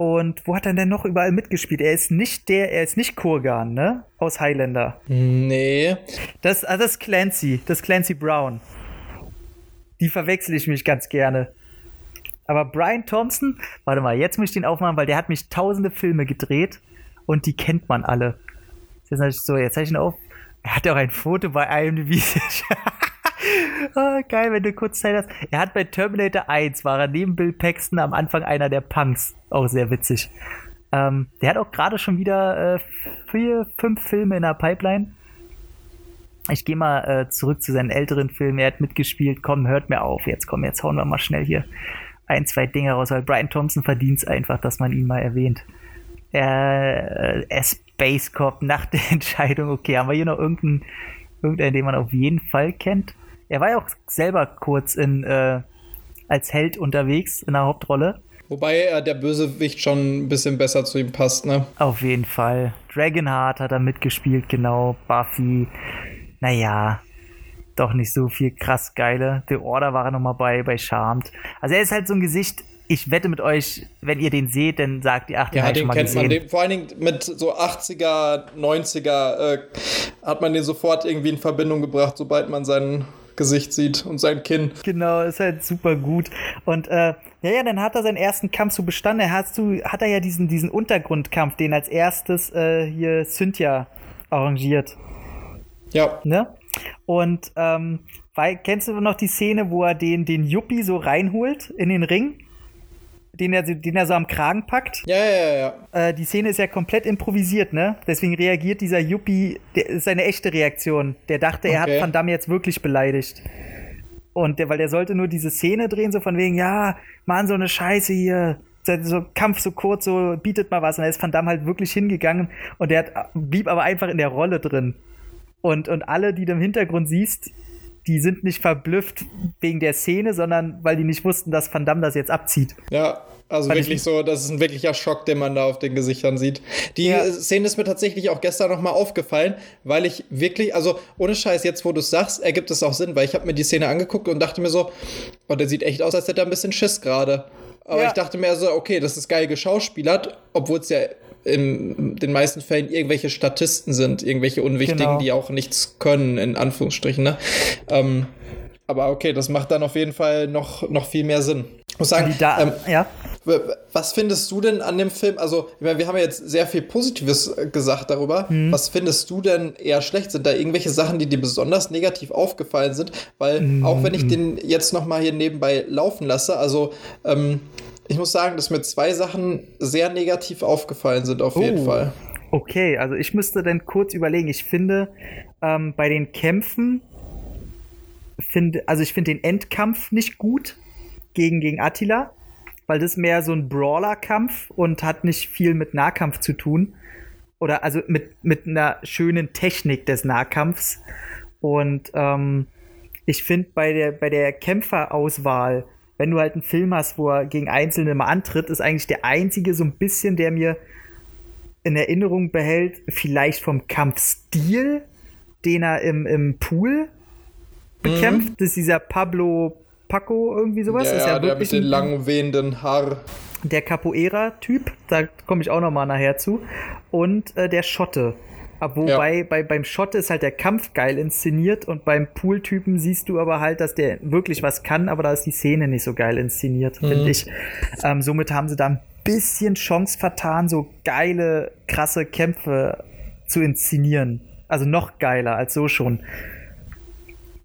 S2: und wo hat er denn noch überall mitgespielt? Er ist nicht der, er ist nicht Kurgan, ne? Aus Highlander.
S3: Nee.
S2: Das, also das ist Clancy, das ist Clancy Brown. Die verwechsel ich mich ganz gerne. Aber Brian Thompson, warte mal, jetzt muss ich den aufmachen, weil der hat mich tausende Filme gedreht und die kennt man alle. Jetzt so, jetzt zeige ich ihn auf. Er hat auch ein Foto bei IMDb. oh, geil, wenn du kurz Zeit hast. Er hat bei Terminator 1 war er neben Bill Paxton am Anfang einer der Punks. Auch sehr witzig. Ähm, der hat auch gerade schon wieder äh, vier, fünf Filme in der Pipeline. Ich gehe mal äh, zurück zu seinen älteren Filmen. Er hat mitgespielt. Komm, hört mir auf. Jetzt komm, jetzt hauen wir mal schnell hier ein, zwei Dinge raus, weil Brian Thompson verdient es einfach, dass man ihn mal erwähnt. Äh, äh, Space Cop, nach der Entscheidung. Okay, haben wir hier noch irgendeinen, irgendeinen, den man auf jeden Fall kennt? Er war ja auch selber kurz in, äh, als Held unterwegs in der Hauptrolle.
S3: Wobei er der Bösewicht schon ein bisschen besser zu ihm passt, ne?
S2: Auf jeden Fall. Dragonheart hat er mitgespielt, genau. Buffy. Naja, doch nicht so viel krass geile. The Order war er nochmal bei, bei Charmed. Also er ist halt so ein Gesicht, ich wette mit euch, wenn ihr den seht, dann sagt ihr, ach, den
S3: ja, den kennt gesehen. man. Den, vor allen Dingen mit so 80er, 90er äh, hat man den sofort irgendwie in Verbindung gebracht, sobald man seinen Gesicht sieht und sein Kinn.
S2: Genau, ist halt super gut. Und äh, ja, ja, dann hat er seinen ersten Kampf so bestanden. Er hat, so, hat er ja diesen, diesen Untergrundkampf, den als erstes äh, hier Cynthia arrangiert.
S3: Ja.
S2: Ne? Und ähm, weil, kennst du noch die Szene, wo er den, den Yuppie so reinholt in den Ring? Den er, den er so am Kragen packt.
S3: Ja, ja, ja.
S2: Äh, die Szene ist ja komplett improvisiert, ne? Deswegen reagiert dieser Yuppie, der ist eine echte Reaktion. Der dachte, okay. er hat Van Damme jetzt wirklich beleidigt. Und der, weil der sollte nur diese Szene drehen, so von wegen, ja, Mann, so eine Scheiße hier. So Kampf so kurz, so bietet mal was. Und da ist Van Damme halt wirklich hingegangen und der hat, blieb aber einfach in der Rolle drin. Und, und alle, die du im Hintergrund siehst, die sind nicht verblüfft wegen der Szene, sondern weil die nicht wussten, dass Van Damme das jetzt abzieht.
S3: Ja, also Fand wirklich so, das ist ein wirklicher Schock, den man da auf den Gesichtern sieht. Die ja. Szene ist mir tatsächlich auch gestern nochmal aufgefallen, weil ich wirklich, also ohne Scheiß, jetzt wo du es sagst, ergibt es auch Sinn, weil ich habe mir die Szene angeguckt und dachte mir so, oh, der sieht echt aus, als hätte er ein bisschen Schiss gerade. Aber ja. ich dachte mir so, okay, das ist geil geschauspielert, obwohl es ja in den meisten Fällen irgendwelche Statisten sind, irgendwelche Unwichtigen, genau. die auch nichts können, in Anführungsstrichen. Ne? Ähm, aber okay, das macht dann auf jeden Fall noch, noch viel mehr Sinn. Muss sagen,
S2: da, ähm, ja.
S3: Was findest du denn an dem Film? Also, ich meine, wir haben ja jetzt sehr viel Positives äh, gesagt darüber. Mhm. Was findest du denn eher schlecht? Sind da irgendwelche Sachen, die dir besonders negativ aufgefallen sind? Weil, mhm. auch wenn ich den jetzt noch mal hier nebenbei laufen lasse, also, ähm, ich muss sagen, dass mir zwei Sachen sehr negativ aufgefallen sind, auf oh. jeden Fall.
S2: Okay, also ich müsste dann kurz überlegen. Ich finde, ähm, bei den Kämpfen, finde, also ich finde den Endkampf nicht gut gegen, gegen Attila weil das mehr so ein Brawler-Kampf und hat nicht viel mit Nahkampf zu tun. Oder also mit, mit einer schönen Technik des Nahkampfs. Und ähm, ich finde bei der, bei der Kämpferauswahl, wenn du halt einen Film hast, wo er gegen Einzelne mal antritt, ist eigentlich der einzige so ein bisschen, der mir in Erinnerung behält, vielleicht vom Kampfstil, den er im, im Pool bekämpft. Mhm. Ist dieser Pablo Paco, irgendwie sowas.
S3: Ja,
S2: ist
S3: ja der mit den lang wehenden Haar.
S2: Der Capoeira-Typ, da komme ich auch noch mal nachher zu. Und äh, der Schotte. Wobei ja. bei, beim Schotte ist halt der Kampf geil inszeniert und beim Pool-Typen siehst du aber halt, dass der wirklich was kann, aber da ist die Szene nicht so geil inszeniert, mhm. finde ich. Ähm, somit haben sie da ein bisschen Chance vertan, so geile, krasse Kämpfe zu inszenieren. Also noch geiler als so schon.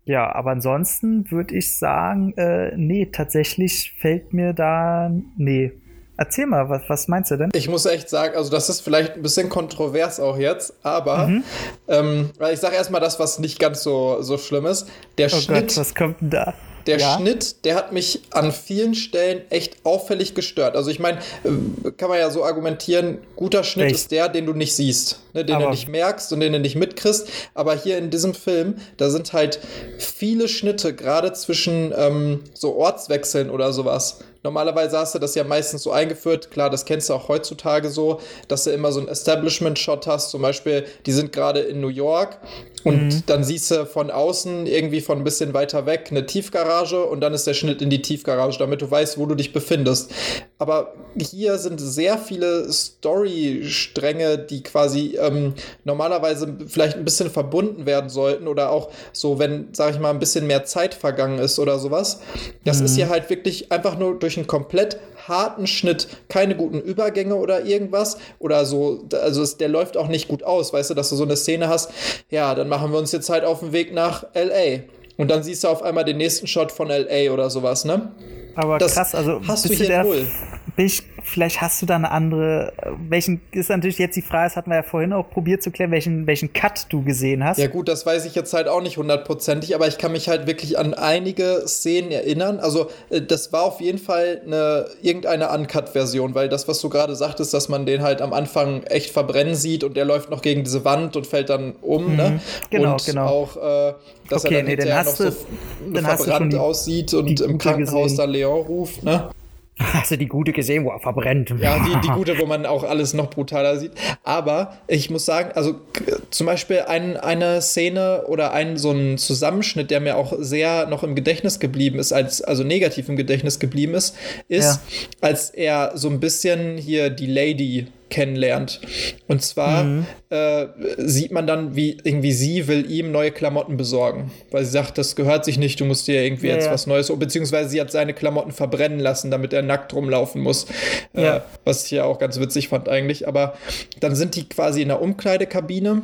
S2: Ja, aber ansonsten würde ich sagen, äh, nee, tatsächlich fällt mir da, nee. Erzähl mal, was, was meinst du denn?
S3: Ich muss echt sagen, also das ist vielleicht ein bisschen kontrovers auch jetzt, aber mhm. ähm, ich sage erstmal das, was nicht ganz so, so schlimm ist. Der oh Schnitt. Gott,
S2: was kommt denn da?
S3: Der ja. Schnitt, der hat mich an vielen Stellen echt auffällig gestört. Also ich meine, äh, kann man ja so argumentieren, guter Schnitt echt? ist der, den du nicht siehst, ne, den Aber du nicht merkst und den du nicht mitkriegst. Aber hier in diesem Film, da sind halt viele Schnitte, gerade zwischen ähm, so Ortswechseln oder sowas. Normalerweise hast du das ja meistens so eingeführt, klar, das kennst du auch heutzutage so, dass du immer so einen Establishment-Shot hast, zum Beispiel, die sind gerade in New York und mhm. dann siehst du von außen irgendwie von ein bisschen weiter weg eine Tiefgarage und dann ist der Schnitt in die Tiefgarage, damit du weißt, wo du dich befindest. Aber hier sind sehr viele Story-Stränge, die quasi ähm, normalerweise vielleicht ein bisschen verbunden werden sollten oder auch so, wenn, sag ich mal, ein bisschen mehr Zeit vergangen ist oder sowas. Das mhm. ist hier halt wirklich einfach nur durch einen komplett harten Schnitt, keine guten Übergänge oder irgendwas oder so, also es, der läuft auch nicht gut aus, weißt du, dass du so eine Szene hast, ja, dann machen wir uns jetzt halt auf den Weg nach LA und dann siehst du auf einmal den nächsten Shot von LA oder sowas, ne?
S2: Aber das krass, also
S3: hast du hier null.
S2: Ich vielleicht hast du da eine andere, welchen, ist natürlich jetzt die Frage, das hatten wir ja vorhin auch probiert zu klären, welchen, welchen Cut du gesehen hast.
S3: Ja gut, das weiß ich jetzt halt auch nicht hundertprozentig, aber ich kann mich halt wirklich an einige Szenen erinnern. Also äh, das war auf jeden Fall eine, irgendeine Uncut-Version, weil das, was du gerade sagtest, dass man den halt am Anfang echt verbrennen sieht und der läuft noch gegen diese Wand und fällt dann um, mhm. ne?
S2: Genau,
S3: und
S2: genau.
S3: auch, äh, dass okay, er dann, nee, dann noch so dann verbrannt aussieht und im Krankenhaus gesehen. da Leon ruft, ne?
S2: Hast du die gute gesehen, wo er verbrennt?
S3: Ja, die, die gute, wo man auch alles noch brutaler sieht. Aber ich muss sagen, also zum Beispiel ein, eine Szene oder ein so ein Zusammenschnitt, der mir auch sehr noch im Gedächtnis geblieben ist, als also negativ im Gedächtnis geblieben ist, ist, ja. als er so ein bisschen hier die Lady kennenlernt. Und zwar mhm. äh, sieht man dann, wie irgendwie sie will ihm neue Klamotten besorgen, weil sie sagt, das gehört sich nicht, du musst dir irgendwie ja, jetzt ja. was Neues, beziehungsweise sie hat seine Klamotten verbrennen lassen, damit er nackt rumlaufen muss, äh, ja. äh, was ich ja auch ganz witzig fand eigentlich. Aber dann sind die quasi in der Umkleidekabine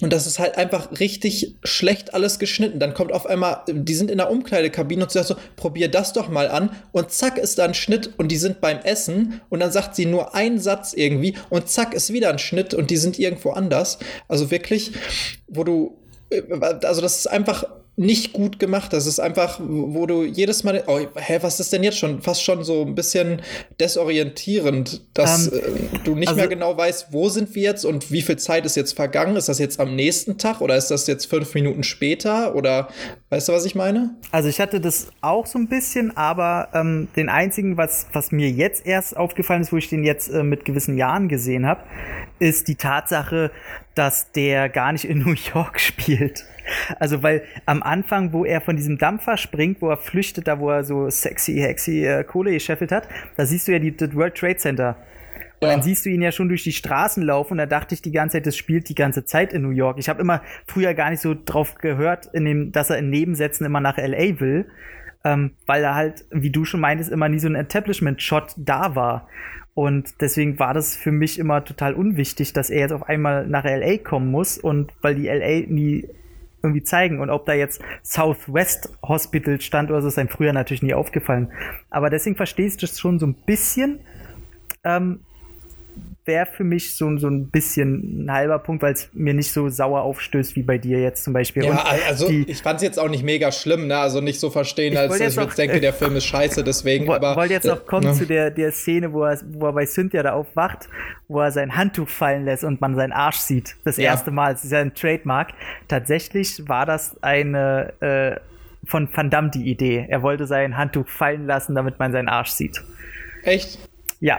S3: und das ist halt einfach richtig schlecht alles geschnitten. Dann kommt auf einmal, die sind in der Umkleidekabine und sie sagt so, probier das doch mal an. Und zack ist da ein Schnitt und die sind beim Essen. Und dann sagt sie nur einen Satz irgendwie und zack ist wieder ein Schnitt und die sind irgendwo anders. Also wirklich, wo du, äh, also das ist einfach nicht gut gemacht. Das ist einfach, wo du jedes Mal, oh, hä, was ist denn jetzt schon? Fast schon so ein bisschen desorientierend, dass ähm, äh, du nicht also, mehr genau weißt, wo sind wir jetzt und wie viel Zeit ist jetzt vergangen? Ist das jetzt am nächsten Tag oder ist das jetzt fünf Minuten später? Oder weißt du, was ich meine?
S2: Also ich hatte das auch so ein bisschen, aber ähm, den einzigen, was, was mir jetzt erst aufgefallen ist, wo ich den jetzt äh, mit gewissen Jahren gesehen habe, ist die Tatsache, dass der gar nicht in New York spielt. Also, weil am Anfang, wo er von diesem Dampfer springt, wo er flüchtet, da wo er so sexy, hexy äh, Kohle gescheffelt hat, da siehst du ja die, das World Trade Center. Und ja. dann siehst du ihn ja schon durch die Straßen laufen und da dachte ich die ganze Zeit, das spielt die ganze Zeit in New York. Ich habe immer früher gar nicht so drauf gehört, in dem, dass er in Nebensätzen immer nach LA will. ähm, weil da halt, wie du schon meintest, immer nie so ein Establishment-Shot da war. Und deswegen war das für mich immer total unwichtig, dass er jetzt auf einmal nach LA kommen muss und weil die LA nie irgendwie zeigen und ob da jetzt Southwest Hospital stand oder so, ist einem früher natürlich nie aufgefallen. Aber deswegen verstehst du es schon so ein bisschen. Ähm, wäre für mich so, so ein bisschen ein halber Punkt, weil es mir nicht so sauer aufstößt wie bei dir jetzt zum Beispiel.
S3: Ja, Und also die, ich fand es jetzt auch nicht mega schlimm, ne? Also nicht so verstehen, als ich jetzt denke, der Film ist scheiße, deswegen.
S2: Aber wollte jetzt noch kommen äh, zu der, der Szene, wo er, wo er bei Cynthia da aufwacht, wo er sein Handtuch fallen lässt und man seinen Arsch sieht. Das ja. erste Mal. Das ist ja ein Trademark. Tatsächlich war das eine äh, von Van Damme die Idee. Er wollte sein Handtuch fallen lassen, damit man seinen Arsch sieht.
S3: Echt?
S2: Ja,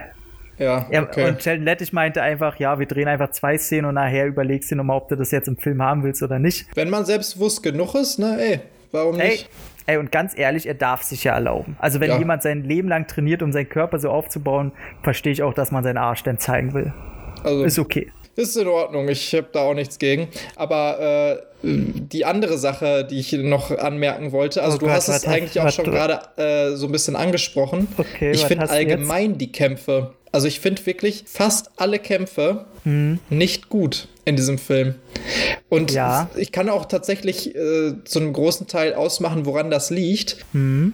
S3: ja, okay.
S2: Und Sheldon Lettich meinte einfach, ja, wir drehen einfach zwei Szenen und nachher überlegst du nochmal, ob du das jetzt im Film haben willst oder nicht.
S3: Wenn man selbstbewusst genug ist, ne, ey, warum nicht?
S2: Ey, und ganz ehrlich, er darf sich ja erlauben. Also wenn ja. jemand sein Leben lang trainiert, um seinen Körper so aufzubauen, verstehe ich auch, dass man seinen Arsch dann zeigen will. Also, ist okay.
S3: Ist in Ordnung, ich habe da auch nichts gegen. Aber äh, die andere Sache, die ich noch anmerken wollte, also oh du Gott, hast es eigentlich auch schon gerade äh, so ein bisschen angesprochen. Okay, ich finde allgemein die Kämpfe, also ich finde wirklich fast alle Kämpfe hm. nicht gut in diesem Film. Und ja. ich kann auch tatsächlich äh, zu einem großen Teil ausmachen, woran das liegt.
S2: Hm.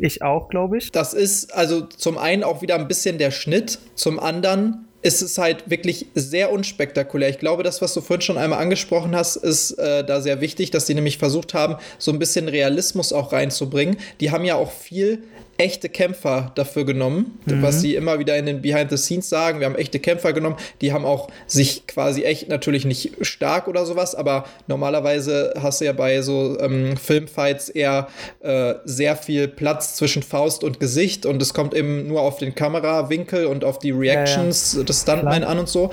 S2: Ich auch, glaube ich.
S3: Das ist also zum einen auch wieder ein bisschen der Schnitt, zum anderen ist es halt wirklich sehr unspektakulär. Ich glaube, das, was du vorhin schon einmal angesprochen hast, ist äh, da sehr wichtig, dass die nämlich versucht haben, so ein bisschen Realismus auch reinzubringen. Die haben ja auch viel echte Kämpfer dafür genommen, mhm. was sie immer wieder in den Behind the Scenes sagen. Wir haben echte Kämpfer genommen, die haben auch sich quasi echt natürlich nicht stark oder sowas, aber normalerweise hast du ja bei so ähm, Filmfights eher äh, sehr viel Platz zwischen Faust und Gesicht und es kommt eben nur auf den Kamerawinkel und auf die Reactions ja, ja. des Stuntmen an und so.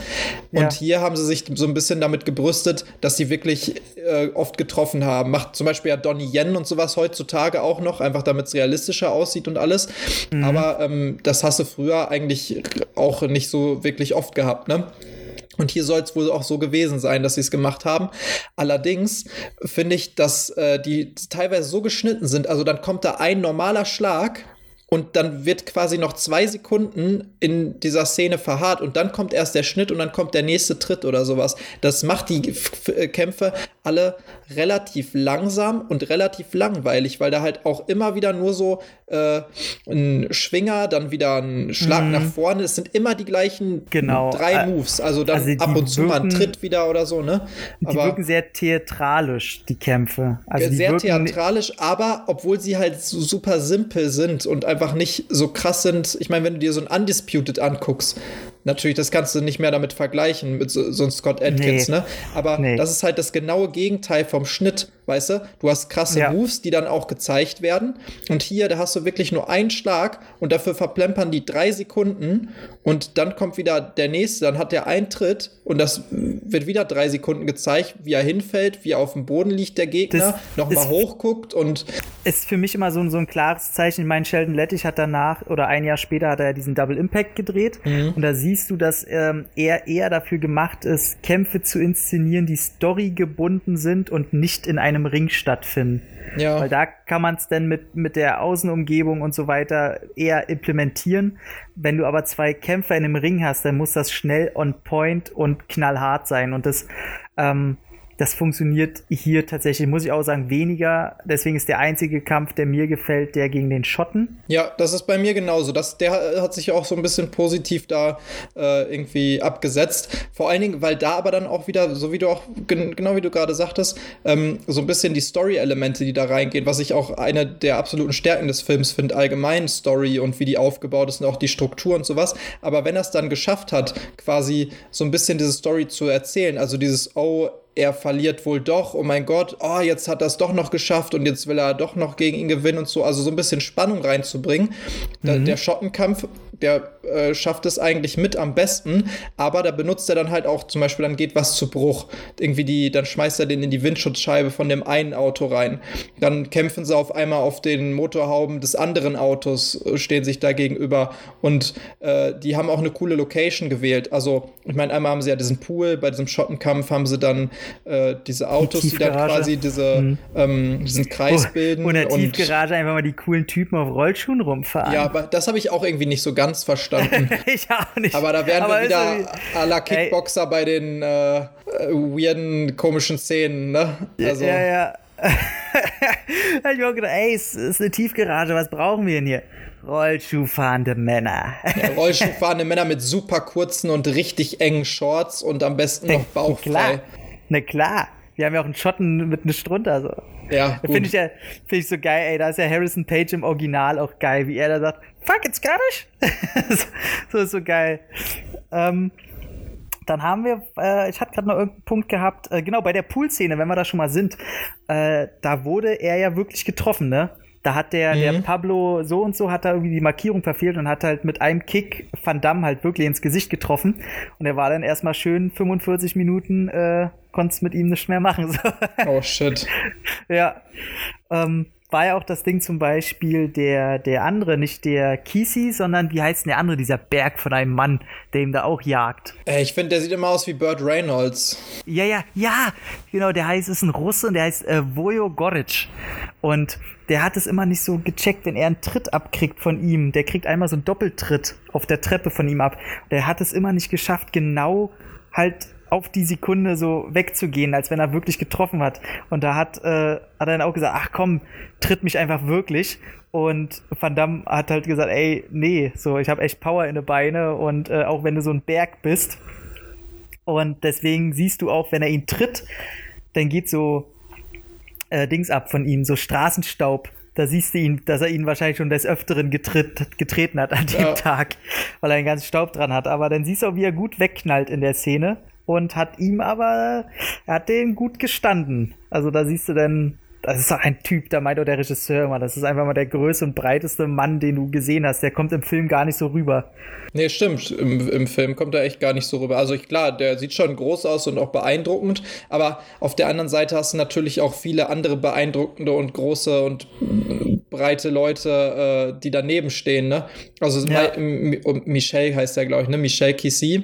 S3: Und hier haben sie sich so ein bisschen damit gebrüstet, dass sie wirklich äh, oft getroffen haben. Macht zum Beispiel ja Donnie Yen und sowas heutzutage auch noch, einfach damit es realistischer aussieht und alles. Mhm. Aber ähm, das hast du früher eigentlich auch nicht so wirklich oft gehabt, ne? Und hier soll es wohl auch so gewesen sein, dass sie es gemacht haben. Allerdings finde ich, dass äh, die teilweise so geschnitten sind. Also dann kommt da ein normaler Schlag und dann wird quasi noch zwei Sekunden in dieser Szene verharrt und dann kommt erst der Schnitt und dann kommt der nächste Tritt oder sowas. Das macht die Kämpfe alle relativ langsam und relativ langweilig, weil da halt auch immer wieder nur so äh, ein Schwinger, dann wieder ein Schlag mhm. nach vorne. Es sind immer die gleichen
S2: genau.
S3: drei Moves. Also dann also ab und zu mal ein Tritt wieder oder so, ne?
S2: Aber die wirken sehr theatralisch, die Kämpfe. Also
S3: sehr theatralisch, aber obwohl sie halt so super simpel sind und einfach nicht so krass sind. Ich meine, wenn du dir so ein Undisputed anguckst, natürlich, das kannst du nicht mehr damit vergleichen mit so, so einem Scott Atkins, nee. ne? Aber nee. das ist halt das genaue Gegenteil vom Schnitt, weißt du? Du hast krasse ja. Moves, die dann auch gezeigt werden. Und hier, da hast du wirklich nur einen Schlag und dafür verplempern die drei Sekunden und dann kommt wieder der nächste, dann hat der einen Tritt und das wird wieder drei Sekunden gezeigt, wie er hinfällt, wie er auf dem Boden liegt, der Gegner, nochmal hochguckt und.
S2: Ist für mich immer so, so ein klares Zeichen. Ich meine, Sheldon Lettich hat danach oder ein Jahr später hat er diesen Double Impact gedreht mhm. und da siehst du, dass ähm, er eher dafür gemacht ist, Kämpfe zu inszenieren, die storygebunden sind und nicht in einem Ring stattfinden. Ja. Weil da kann man es dann mit, mit der Außenumgebung und so weiter eher implementieren. Wenn du aber zwei Kämpfer in einem Ring hast, dann muss das schnell on point und knallhart sein. Und das ähm, das funktioniert hier tatsächlich, muss ich auch sagen, weniger. Deswegen ist der einzige Kampf, der mir gefällt, der gegen den Schotten.
S3: Ja, das ist bei mir genauso. Das, der hat sich auch so ein bisschen positiv da äh, irgendwie abgesetzt. Vor allen Dingen, weil da aber dann auch wieder, so wie du auch, genau wie du gerade sagtest, ähm, so ein bisschen die Story-Elemente, die da reingehen, was ich auch eine der absoluten Stärken des Films finde, allgemein Story und wie die aufgebaut ist und auch die Struktur und sowas. Aber wenn er es dann geschafft hat, quasi so ein bisschen diese Story zu erzählen, also dieses, oh, er verliert wohl doch, oh mein Gott, oh, jetzt hat er es doch noch geschafft und jetzt will er doch noch gegen ihn gewinnen und so, also so ein bisschen Spannung reinzubringen. Mhm. Der, der Schottenkampf, der äh, schafft es eigentlich mit am besten, aber da benutzt er dann halt auch zum Beispiel, dann geht was zu Bruch. Irgendwie die, dann schmeißt er den in die Windschutzscheibe von dem einen Auto rein. Dann kämpfen sie auf einmal auf den Motorhauben des anderen Autos, äh, stehen sich da gegenüber und äh, die haben auch eine coole Location gewählt. Also, ich meine, einmal haben sie ja diesen Pool, bei diesem Schottenkampf haben sie dann äh, diese Autos, die, die dann quasi diese, mhm. ähm, diesen Kreis oh, bilden.
S2: Und in der Tiefgarage einfach mal die coolen Typen auf Rollschuhen rumfahren.
S3: Ja, aber das habe ich auch irgendwie nicht so ganz verstanden.
S2: ich auch nicht.
S3: Aber da wären aber wir wieder à la Kickboxer Ey. bei den äh, weirden, komischen Szenen, ne?
S2: Also. Ja, ja. ich habe auch gedacht, ey, es ist eine Tiefgarage, was brauchen wir denn hier? Rollschuhfahrende Männer.
S3: Ja, Rollschuhfahrende Männer mit super kurzen und richtig engen Shorts und am besten noch bauchfrei.
S2: Klar. Na klar. Wir haben ja auch einen Schotten mit einer drunter. So.
S3: Ja,
S2: Finde ich ja find ich so geil, ey. Da ist ja Harrison Page im Original auch geil, wie er da sagt, fuck, it's Scottish. so ist so geil. Ähm, dann haben wir, äh, ich hatte gerade noch irgendeinen Punkt gehabt, äh, genau bei der Pool-Szene, wenn wir da schon mal sind, äh, da wurde er ja wirklich getroffen, ne? Da hat der, mhm. der Pablo so und so hat da irgendwie die Markierung verfehlt und hat halt mit einem Kick Van Damme halt wirklich ins Gesicht getroffen. Und er war dann erstmal schön 45 Minuten, äh, konntest mit ihm nichts mehr machen. So.
S3: Oh shit.
S2: ja. Ähm, war ja auch das Ding zum Beispiel der, der andere, nicht der Kisi, sondern wie heißt denn der andere, dieser Berg von einem Mann, der ihm da auch jagt.
S3: Äh, ich finde, der sieht immer aus wie Burt Reynolds.
S2: Ja, ja, ja, genau, der heißt, ist ein Russe und der heißt äh, Vojo Goric. Und der hat es immer nicht so gecheckt, wenn er einen Tritt abkriegt von ihm. Der kriegt einmal so einen Doppeltritt auf der Treppe von ihm ab. Der hat es immer nicht geschafft, genau halt auf die Sekunde so wegzugehen, als wenn er wirklich getroffen hat. Und da hat, äh, hat er dann auch gesagt, ach komm, tritt mich einfach wirklich. Und Van Damme hat halt gesagt, ey, nee, so, ich habe echt Power in den Beine und äh, auch wenn du so ein Berg bist. Und deswegen siehst du auch, wenn er ihn tritt, dann geht so äh, Dings ab von ihm, so Straßenstaub da siehst du ihn, dass er ihn wahrscheinlich schon des Öfteren getritt, getreten hat an dem ja. Tag, weil er einen ganzen Staub dran hat. Aber dann siehst du auch, wie er gut wegknallt in der Szene und hat ihm aber, er hat den gut gestanden. Also da siehst du dann, das ist doch ein Typ, da meint auch der Regisseur immer, das ist einfach mal der größte und breiteste Mann, den du gesehen hast. Der kommt im Film gar nicht so rüber.
S3: Nee, stimmt. Im, Im, Film kommt er echt gar nicht so rüber. Also ich, klar, der sieht schon groß aus und auch beeindruckend, aber auf der anderen Seite hast du natürlich auch viele andere beeindruckende und große und breite Leute, äh, die daneben stehen, ne? Also ja. Michel heißt der, glaube ich, ne? Michel Kissy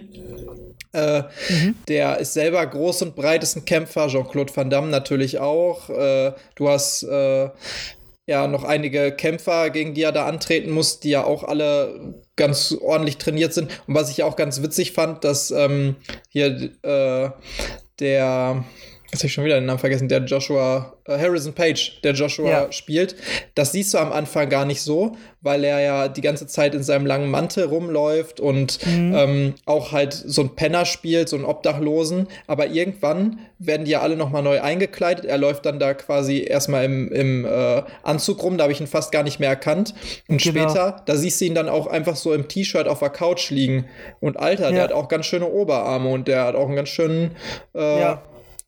S3: äh, mhm. Der ist selber groß und breit, ist ein Kämpfer. Jean-Claude Van Damme natürlich auch. Äh, du hast äh, ja noch einige Kämpfer, gegen die er da antreten muss, die ja auch alle ganz ordentlich trainiert sind. Und was ich auch ganz witzig fand, dass ähm, hier äh, der jetzt habe ich schon wieder den Namen vergessen, der Joshua, äh, Harrison Page, der Joshua ja. spielt. Das siehst du am Anfang gar nicht so, weil er ja die ganze Zeit in seinem langen Mantel rumläuft und mhm. ähm, auch halt so ein Penner spielt, so einen Obdachlosen. Aber irgendwann werden die ja alle nochmal neu eingekleidet. Er läuft dann da quasi erstmal im, im äh, Anzug rum, da habe ich ihn fast gar nicht mehr erkannt. Und genau. später, da siehst du ihn dann auch einfach so im T-Shirt auf der Couch liegen. Und Alter, ja. der hat auch ganz schöne Oberarme und der hat auch einen ganz schönen äh, ja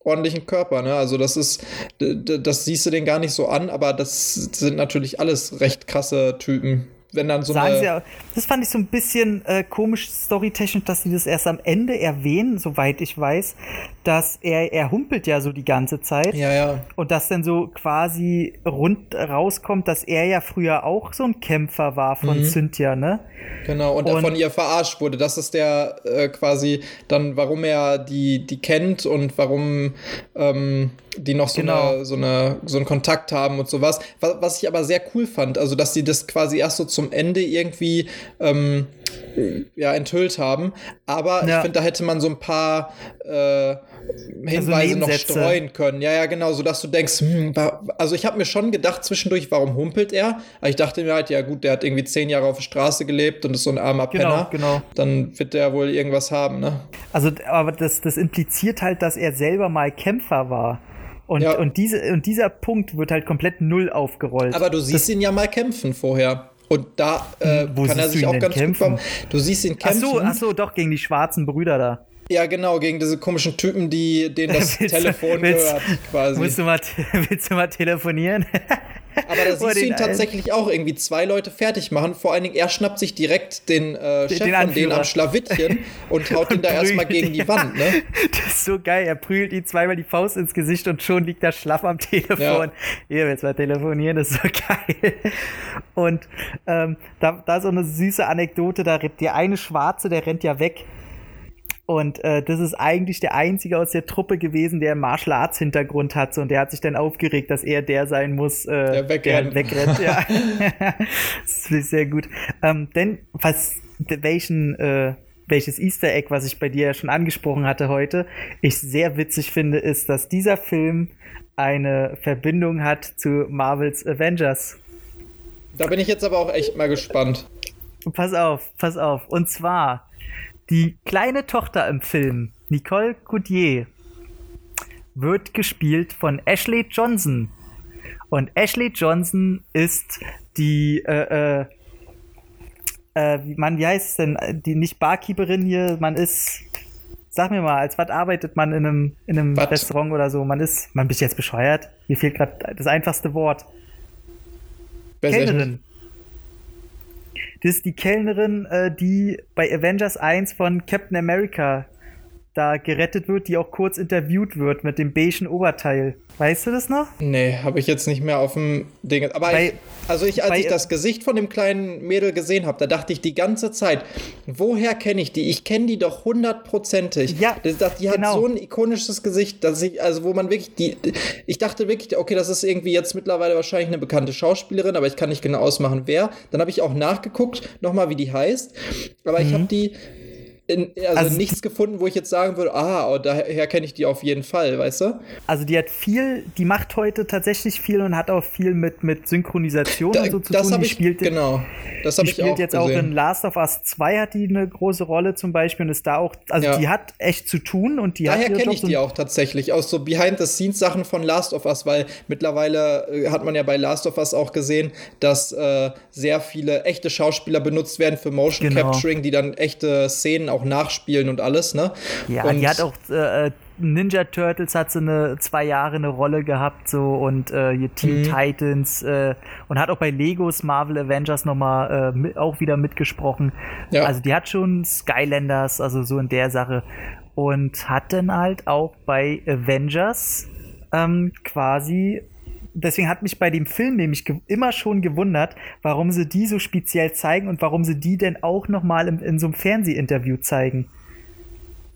S3: ordentlichen Körper. Ne? Also das ist, das siehst du den gar nicht so an, aber das sind natürlich alles recht krasse Typen wenn dann so
S2: Sagen eine. Sie ja, das fand ich so ein bisschen äh, komisch storytechnisch, dass sie das erst am Ende erwähnen, soweit ich weiß, dass er, er humpelt ja so die ganze Zeit.
S3: Ja, ja.
S2: Und dass dann so quasi rund rauskommt, dass er ja früher auch so ein Kämpfer war von mhm. Cynthia, ne?
S3: Genau, und, und von ihr verarscht wurde. Das ist der äh, quasi dann, warum er die, die kennt und warum ähm, die noch so, genau. eine, so, eine, so einen Kontakt haben und sowas. Was, was ich aber sehr cool fand, also dass sie das quasi erst so zum Ende irgendwie ähm, ja, enthüllt haben. Aber ja. ich finde, da hätte man so ein paar äh, Hinweise also noch streuen können. Ja, ja, genau, so dass du denkst, hm, also ich habe mir schon gedacht zwischendurch, warum humpelt er? Aber ich dachte mir halt, ja gut, der hat irgendwie zehn Jahre auf der Straße gelebt und ist so ein armer genau, Penner. Genau. Dann wird der wohl irgendwas haben, ne?
S2: Also, aber das, das impliziert halt, dass er selber mal Kämpfer war. Und, ja. und, diese, und dieser Punkt wird halt komplett null aufgerollt.
S3: Aber du siehst das, ihn ja mal kämpfen vorher. Und da äh, hm, kann er sich auch ganz kämpfen? gut kommen. Du siehst ihn kämpfen.
S2: Ach so, ach so, doch, gegen die schwarzen Brüder da.
S3: Ja, genau, gegen diese komischen Typen, die denen das Telefon
S2: willst,
S3: gehört, quasi.
S2: Willst du mal, willst du mal telefonieren?
S3: Aber da siehst du ihn tatsächlich auch irgendwie zwei Leute fertig machen. Vor allen Dingen, er schnappt sich direkt den äh, Chef den von denen am Schlawittchen und haut ihn da erstmal gegen die Wand. Ne?
S2: Das ist so geil. Er prügelt ihm zweimal die Faust ins Gesicht und schon liegt er schlaff am Telefon. Ja. Hier, jetzt mal telefonieren, das ist so geil. Und ähm, da, da so eine süße Anekdote, da rennt der eine Schwarze, der rennt ja weg. Und äh, das ist eigentlich der einzige aus der Truppe gewesen, der einen Martial Arts Hintergrund hatte und der hat sich dann aufgeregt, dass er der sein muss, äh, der wegrennt. Der wegrennt ja. das ist sehr gut. Ähm, denn was welchen äh, welches Easter Egg, was ich bei dir ja schon angesprochen hatte heute, ich sehr witzig finde, ist, dass dieser Film eine Verbindung hat zu Marvels Avengers.
S3: Da bin ich jetzt aber auch echt mal gespannt.
S2: Pass auf, pass auf. Und zwar die kleine Tochter im Film, Nicole Coudier, wird gespielt von Ashley Johnson. Und Ashley Johnson ist die, äh, äh, äh, man, wie heißt es denn, die nicht Barkeeperin hier, man ist, sag mir mal, als was arbeitet man in einem, in einem Restaurant oder so? Man ist, man bist jetzt bescheuert? Mir fehlt gerade das einfachste Wort. Kellnerin. Das ist die Kellnerin, äh, die bei Avengers 1 von Captain America da gerettet wird, die auch kurz interviewt wird mit dem beigen Oberteil. Weißt du das noch?
S3: Nee, habe ich jetzt nicht mehr auf dem Ding. Aber bei, ich, also ich, als bei, ich das Gesicht von dem kleinen Mädel gesehen habe, da dachte ich die ganze Zeit, woher kenne ich die? Ich kenne die doch hundertprozentig. Ja, die, die genau. hat so ein ikonisches Gesicht, dass ich, also wo man wirklich die, ich dachte wirklich, okay, das ist irgendwie jetzt mittlerweile wahrscheinlich eine bekannte Schauspielerin, aber ich kann nicht genau ausmachen, wer. Dann habe ich auch nachgeguckt, nochmal, wie die heißt. Aber mhm. ich habe die in, also, also, nichts gefunden, wo ich jetzt sagen würde, ah, oh, daher kenne ich die auf jeden Fall, weißt du?
S2: Also die hat viel, die macht heute tatsächlich viel und hat auch viel mit, mit Synchronisation da, und so zu
S3: das
S2: tun.
S3: Die ich, spielt, genau,
S2: das habe ich spielt auch jetzt gesehen. auch in Last of Us 2 hat die eine große Rolle zum Beispiel und ist da auch, also ja. die hat echt zu tun und die
S3: Daher kenne ich so die auch tatsächlich, aus so Behind-the-Scenes-Sachen von Last of Us, weil mittlerweile äh, hat man ja bei Last of Us auch gesehen, dass äh, sehr viele echte Schauspieler benutzt werden für Motion genau. Capturing, die dann echte Szenen auch auch nachspielen und alles, ne?
S2: Ja, und die hat auch äh, Ninja Turtles hat so eine zwei Jahre eine Rolle gehabt so und äh, Teen mhm. Titans äh, und hat auch bei Legos Marvel Avengers nochmal äh, mit, auch wieder mitgesprochen. Ja. Also die hat schon Skylanders, also so in der Sache und hat dann halt auch bei Avengers ähm, quasi deswegen hat mich bei dem Film nämlich immer schon gewundert, warum sie die so speziell zeigen und warum sie die denn auch noch mal in, in so einem Fernsehinterview zeigen.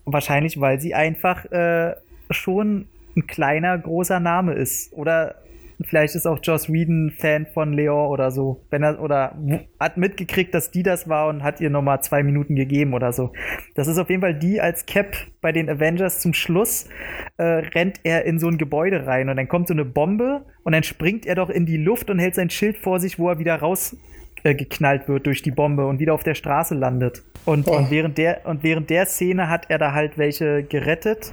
S2: Wahrscheinlich, weil sie einfach äh, schon ein kleiner, großer Name ist. Oder Vielleicht ist auch Joss Whedon Fan von Leon oder so. Wenn er oder hat mitgekriegt, dass die das war und hat ihr nochmal zwei Minuten gegeben oder so. Das ist auf jeden Fall die als Cap bei den Avengers zum Schluss äh, rennt er in so ein Gebäude rein und dann kommt so eine Bombe und dann springt er doch in die Luft und hält sein Schild vor sich, wo er wieder rausgeknallt äh, wird durch die Bombe und wieder auf der Straße landet. Und, oh. und, während der, und während der Szene hat er da halt welche gerettet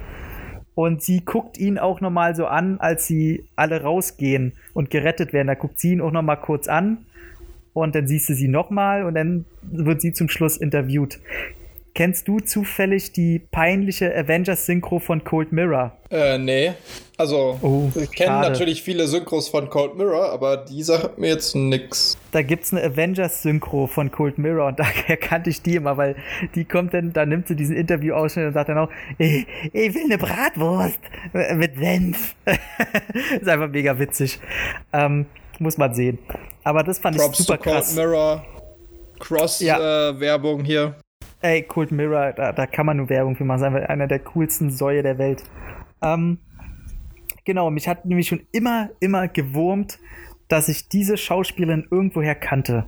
S2: und sie guckt ihn auch nochmal so an, als sie alle rausgehen und gerettet werden. Da guckt sie ihn auch nochmal kurz an und dann siehst du sie nochmal und dann wird sie zum Schluss interviewt. Kennst du zufällig die peinliche Avengers-Synchro von Cold Mirror?
S3: Äh, nee. Also, oh, ich kenne natürlich viele Synchros von Cold Mirror, aber die sagt mir jetzt nix.
S2: Da gibt's eine Avengers-Synchro von Cold Mirror und daher kannte ich die immer, weil die kommt dann, da nimmt sie diesen Interview-Ausschnitt und sagt dann auch, ich, ich will eine Bratwurst mit Senf. ist einfach mega witzig. Ähm, muss man sehen. Aber das fand Props ich super krass.
S3: Cold Mirror. Cross-Werbung ja. äh, hier.
S2: Ey, Cold Mirror, da, da kann man nur Werbung für machen. Das ist einfach einer der coolsten Säue der Welt. Ähm, genau, mich hat nämlich schon immer, immer gewurmt, dass ich diese Schauspielerin irgendwoher kannte.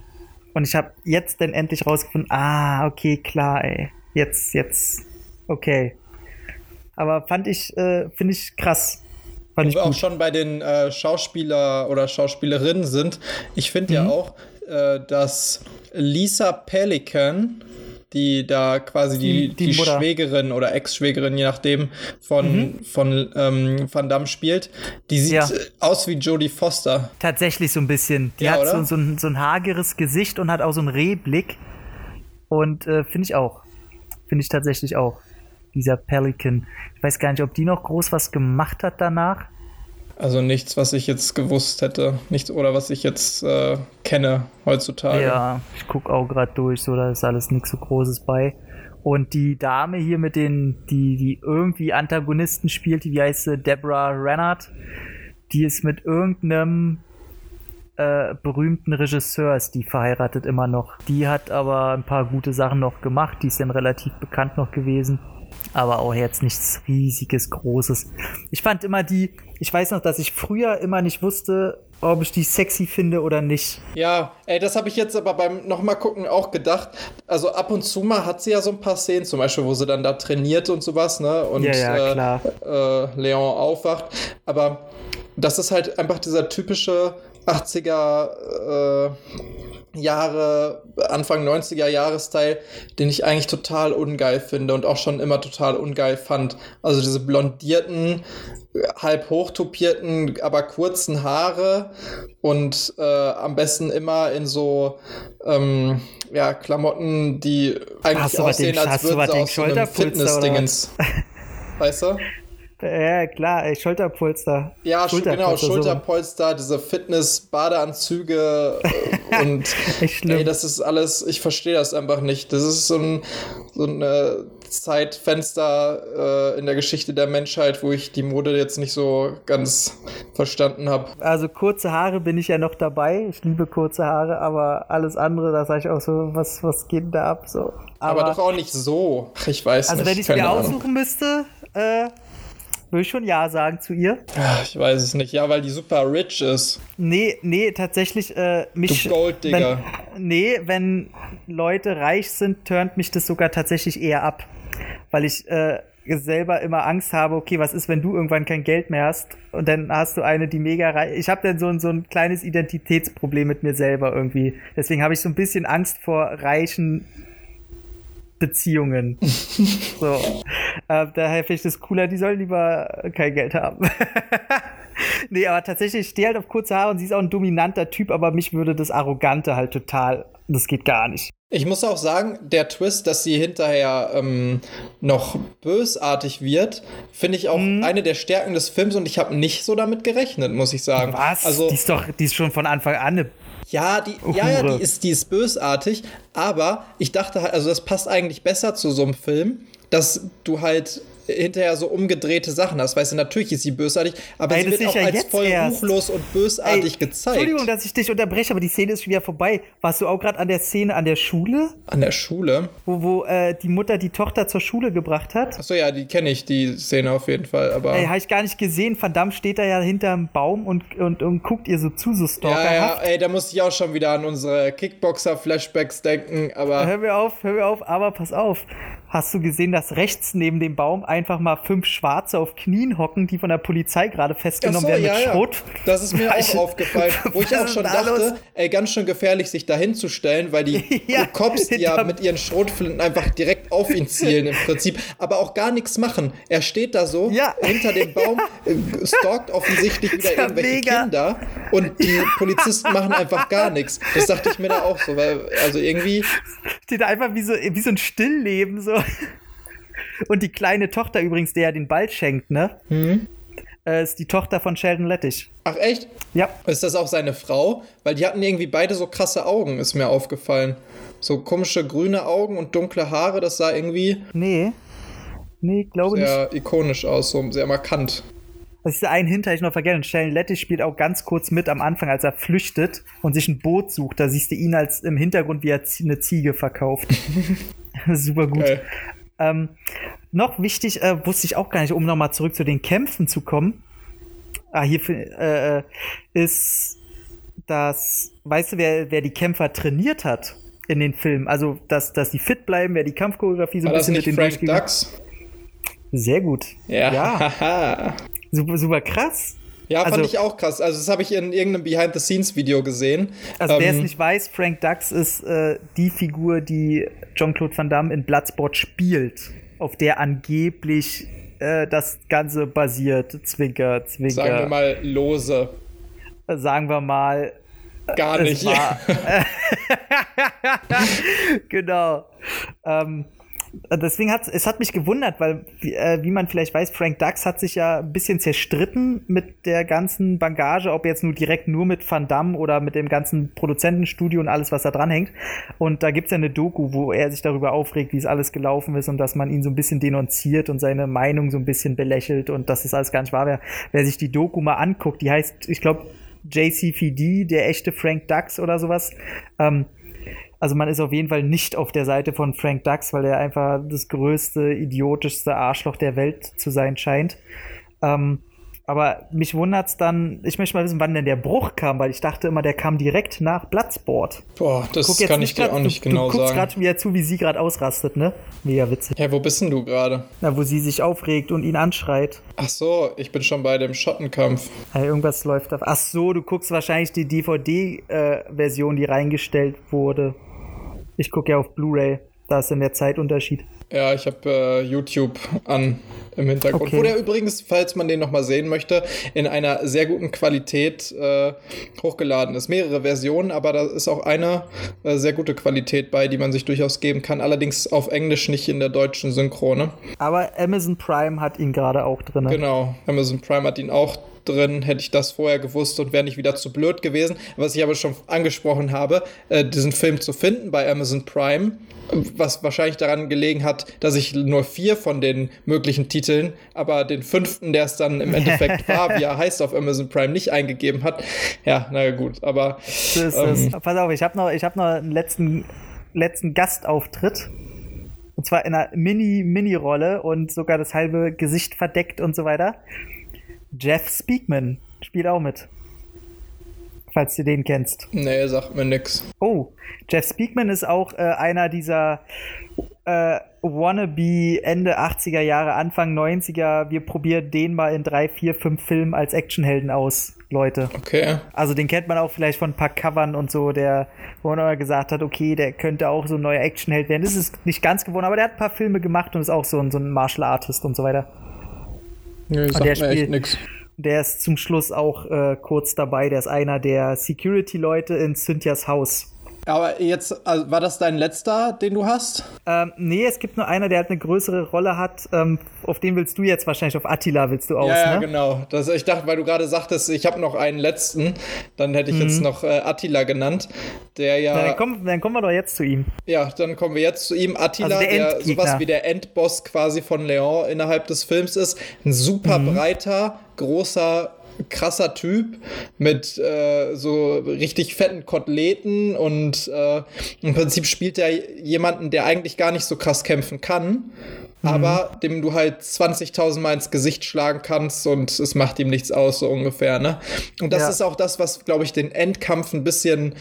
S2: Und ich habe jetzt dann endlich rausgefunden, ah, okay, klar, ey. Jetzt, jetzt, okay. Aber fand ich, äh, finde ich krass.
S3: Fand Wo wir auch schon bei den äh, Schauspieler oder Schauspielerinnen sind. Ich finde mhm. ja auch, äh, dass Lisa Pelican die da quasi die, die, die, die Schwägerin oder Ex-Schwägerin, je nachdem, von, mhm. von ähm, Van Damme spielt. Die sieht ja. aus wie Jodie Foster.
S2: Tatsächlich so ein bisschen. Die ja, hat so, so, ein, so ein hageres Gesicht und hat auch so einen Rehblick. Und äh, finde ich auch. Finde ich tatsächlich auch. Dieser Pelican. Ich weiß gar nicht, ob die noch groß was gemacht hat danach.
S3: Also nichts, was ich jetzt gewusst hätte. Nichts oder was ich jetzt äh, kenne heutzutage.
S2: Ja, ich gucke auch gerade durch, so da ist alles nichts so Großes bei. Und die Dame hier mit den, die, die irgendwie Antagonisten spielt, die heißt sie, Deborah Rennert, die ist mit irgendeinem äh, berühmten Regisseurs, die verheiratet immer noch. Die hat aber ein paar gute Sachen noch gemacht, die ist dann relativ bekannt noch gewesen. Aber auch jetzt nichts riesiges, großes. Ich fand immer die, ich weiß noch, dass ich früher immer nicht wusste, ob ich die sexy finde oder nicht.
S3: Ja, ey, das habe ich jetzt aber beim nochmal gucken auch gedacht. Also ab und zu mal hat sie ja so ein paar Szenen, zum Beispiel, wo sie dann da trainiert und sowas, ne? Und
S2: ja, ja, klar.
S3: Äh, äh, Leon aufwacht. Aber das ist halt einfach dieser typische 80er äh, Jahre, Anfang 90er Jahresteil, den ich eigentlich total ungeil finde und auch schon immer total ungeil fand. Also diese blondierten, halb hochtopierten, aber kurzen Haare und äh, am besten immer in so ähm, ja, Klamotten, die eigentlich aussehen,
S2: den,
S3: als würden sie aus so einem Fitness-Dingens. Weißt du?
S2: Ja, klar, ey, Schulterpolster.
S3: Ja, Schulterpolster, genau, Schulterpolster, so. diese Fitness-Badeanzüge und Echt schlimm. ey, das ist alles, ich verstehe das einfach nicht. Das ist so ein, so ein Zeitfenster äh, in der Geschichte der Menschheit, wo ich die Mode jetzt nicht so ganz verstanden habe.
S2: Also kurze Haare bin ich ja noch dabei. Ich liebe kurze Haare, aber alles andere, da sage ich auch so, was, was geht da ab? So.
S3: Aber, aber doch auch nicht so. Ich weiß
S2: also, nicht. Also wenn ich mir aussuchen müsste, äh, würde ich schon Ja sagen zu ihr.
S3: Ich weiß es nicht. Ja, weil die super rich ist.
S2: Nee, nee, tatsächlich äh, mich.
S3: Du Golddigger.
S2: Wenn, nee, wenn Leute reich sind, turnt mich das sogar tatsächlich eher ab. Weil ich äh, selber immer Angst habe, okay, was ist, wenn du irgendwann kein Geld mehr hast und dann hast du eine, die mega reich. Ich habe dann so ein, so ein kleines Identitätsproblem mit mir selber irgendwie. Deswegen habe ich so ein bisschen Angst vor reichen Beziehungen. so. Äh, daher finde ich das cooler, die sollen lieber kein Geld haben. nee, aber tatsächlich, ich stehe halt auf kurze Haare und sie ist auch ein dominanter Typ, aber mich würde das Arrogante halt total, das geht gar nicht.
S3: Ich muss auch sagen, der Twist, dass sie hinterher ähm, noch bösartig wird, finde ich auch mhm. eine der Stärken des Films und ich habe nicht so damit gerechnet, muss ich sagen.
S2: Was? Also, die ist doch, die ist schon von Anfang an eine
S3: ja, die, ja, ja, die ist, die ist bösartig, aber ich dachte halt, also das passt eigentlich besser zu so einem Film, dass du halt hinterher so umgedrehte Sachen hast. Weißt du, natürlich ist sie bösartig, aber Ey, sie wird auch ja als voll erst. ruchlos und bösartig Ey, gezeigt.
S2: Entschuldigung, dass ich dich unterbreche, aber die Szene ist schon wieder vorbei. Warst du auch gerade an der Szene an der Schule?
S3: An der Schule?
S2: Wo, wo äh, die Mutter die Tochter zur Schule gebracht hat?
S3: Achso, ja, die kenne ich, die Szene auf jeden Fall. Aber
S2: ey, habe ich gar nicht gesehen. Verdammt steht da ja hinterm Baum und, und, und guckt ihr so zu, so stalkerhaft. Ja, ja,
S3: ey, da muss ich auch schon wieder an unsere Kickboxer-Flashbacks denken, aber...
S2: Hör mir auf, hör mir auf, aber pass auf. Hast du gesehen, dass rechts neben dem Baum einfach mal fünf Schwarze auf Knien hocken, die von der Polizei gerade festgenommen so, werden
S3: ja,
S2: mit Schrot?
S3: Ja. Das ist mir auch aufgefallen, wo ich auch schon dachte, ey, ganz schön gefährlich, sich da hinzustellen, weil die ja, Cops die ja mit ihren Schrotflinten einfach direkt auf ihn zielen im Prinzip, aber auch gar nichts machen. Er steht da so ja. hinter dem Baum, äh, stalkt offensichtlich wieder irgendwelche mega. Kinder und die Polizisten machen einfach gar nichts. Das dachte ich mir da auch so, weil also irgendwie
S2: steht da einfach wie so wie so ein Stillleben so. Und die kleine Tochter übrigens, der ja den Ball schenkt, ne? Mhm. Äh, ist die Tochter von Sheldon Lettich.
S3: Ach echt?
S2: Ja.
S3: Ist das auch seine Frau? Weil die hatten irgendwie beide so krasse Augen, ist mir aufgefallen. So komische grüne Augen und dunkle Haare, das sah irgendwie.
S2: Nee. Nee, glaube
S3: nicht.
S2: Sehr
S3: ikonisch aus, so sehr markant.
S2: Das ist ein Hinter, ich noch vergessen. Sheldon Lettich spielt auch ganz kurz mit am Anfang, als er flüchtet und sich ein Boot sucht. Da siehst du ihn als im Hintergrund, wie er eine Ziege verkauft. Super gut. Okay. Ähm, noch wichtig, äh, wusste ich auch gar nicht, um nochmal zurück zu den Kämpfen zu kommen. Ah, hier äh, äh, ist das, weißt du, wer, wer die Kämpfer trainiert hat in den Filmen? Also, dass, dass die fit bleiben, wer die Kampfchoreografie so ein bisschen mit den
S3: Frank Dux?
S2: Sehr gut.
S3: Ja. ja.
S2: super, super krass.
S3: Ja, fand also, ich auch krass. Also, das habe ich in irgendeinem Behind-the-Scenes-Video gesehen.
S2: Also, ähm, wer es nicht weiß, Frank Dux ist äh, die Figur, die Jean-Claude Van Damme in Bloodsport spielt, auf der angeblich äh, das Ganze basiert. Zwinker, Zwinker.
S3: Sagen wir mal lose.
S2: Äh, sagen wir mal.
S3: Äh, Gar nicht.
S2: Genau. Ähm, deswegen hat es hat mich gewundert, weil, äh, wie man vielleicht weiß, Frank Dux hat sich ja ein bisschen zerstritten mit der ganzen Bagage, ob jetzt nur direkt nur mit Van Damme oder mit dem ganzen Produzentenstudio und alles, was da dran hängt. Und da gibt es ja eine Doku, wo er sich darüber aufregt, wie es alles gelaufen ist und dass man ihn so ein bisschen denunziert und seine Meinung so ein bisschen belächelt und dass es alles gar nicht wahr wäre. Wer sich die Doku mal anguckt, die heißt, ich glaube, JCVD, der echte Frank Dux oder sowas. Ähm, also man ist auf jeden Fall nicht auf der Seite von Frank Dux, weil er einfach das größte, idiotischste Arschloch der Welt zu sein scheint. Ähm, aber mich wundert es dann, ich möchte mal wissen, wann denn der Bruch kam, weil ich dachte immer, der kam direkt nach Bloodsport.
S3: Boah, das kann ich dir grad, auch nicht
S2: du,
S3: genau
S2: du
S3: sagen. Du guckst
S2: gerade wieder zu, wie sie gerade ausrastet, ne? Mega witzig.
S3: Ja, wo bist denn du gerade?
S2: Na, wo sie sich aufregt und ihn anschreit.
S3: Ach so, ich bin schon bei dem Schottenkampf.
S2: Ja, irgendwas läuft auf. Ach so, du guckst wahrscheinlich die DVD-Version, äh, die reingestellt wurde. Ich gucke ja auf Blu-ray. Da ist dann der Zeitunterschied.
S3: Ja, ich habe äh, YouTube an im Hintergrund. Okay. Wo der übrigens, falls man den nochmal sehen möchte, in einer sehr guten Qualität äh, hochgeladen ist. Mehrere Versionen, aber da ist auch eine äh, sehr gute Qualität bei, die man sich durchaus geben kann. Allerdings auf Englisch, nicht in der deutschen Synchrone.
S2: Aber Amazon Prime hat ihn gerade auch drin.
S3: Genau, Amazon Prime hat ihn auch drin, hätte ich das vorher gewusst und wäre nicht wieder zu blöd gewesen. Was ich aber schon angesprochen habe, äh, diesen Film zu finden bei Amazon Prime, was wahrscheinlich daran gelegen hat, dass ich nur vier von den möglichen Titeln, aber den fünften, der es dann im Endeffekt war, wie er heißt auf Amazon Prime, nicht eingegeben hat. Ja, na gut, aber.
S2: So ist ähm, Pass auf, ich habe noch, hab noch einen letzten, letzten Gastauftritt. Und zwar in einer Mini-Mini-Rolle und sogar das halbe Gesicht verdeckt und so weiter. Jeff Speakman spielt auch mit. Falls du den kennst.
S3: Nee, sagt mir nix.
S2: Oh, Jeff Speakman ist auch äh, einer dieser äh, Wannabe Ende 80er Jahre, Anfang 90er. Wir probieren den mal in drei, vier, fünf Filmen als Actionhelden aus, Leute.
S3: Okay.
S2: Also den kennt man auch vielleicht von ein paar Covern und so, der, wo man immer gesagt hat, okay, der könnte auch so ein neuer Actionheld werden. Das ist nicht ganz gewonnen, aber der hat ein paar Filme gemacht und ist auch so ein, so ein Martial Artist und so weiter.
S3: Nee, sagt der mir echt nix.
S2: Der ist zum Schluss auch äh, kurz dabei. Der ist einer der Security-Leute in Cynthias Haus.
S3: Aber jetzt, also war das dein letzter, den du hast?
S2: Ähm, nee, es gibt nur einer, der halt eine größere Rolle hat. Ähm, auf den willst du jetzt wahrscheinlich, auf Attila willst du aus,
S3: ja, ja,
S2: ne?
S3: genau. Das, ich dachte, weil du gerade sagtest, ich habe noch einen letzten, dann hätte ich mhm. jetzt noch äh, Attila genannt, der ja...
S2: Na, dann, kommen, dann kommen wir doch jetzt zu ihm.
S3: Ja, dann kommen wir jetzt zu ihm. Attila, also der, der sowas wie der Endboss quasi von Leon innerhalb des Films ist. Ein super mhm. breiter, großer krasser Typ mit äh, so richtig fetten Koteletten und äh, im Prinzip spielt er jemanden, der eigentlich gar nicht so krass kämpfen kann aber mhm. dem du halt 20.000 Mal ins Gesicht schlagen kannst und es macht ihm nichts aus, so ungefähr, ne? Und das ja. ist auch das, was, glaube ich, den Endkampf ein bisschen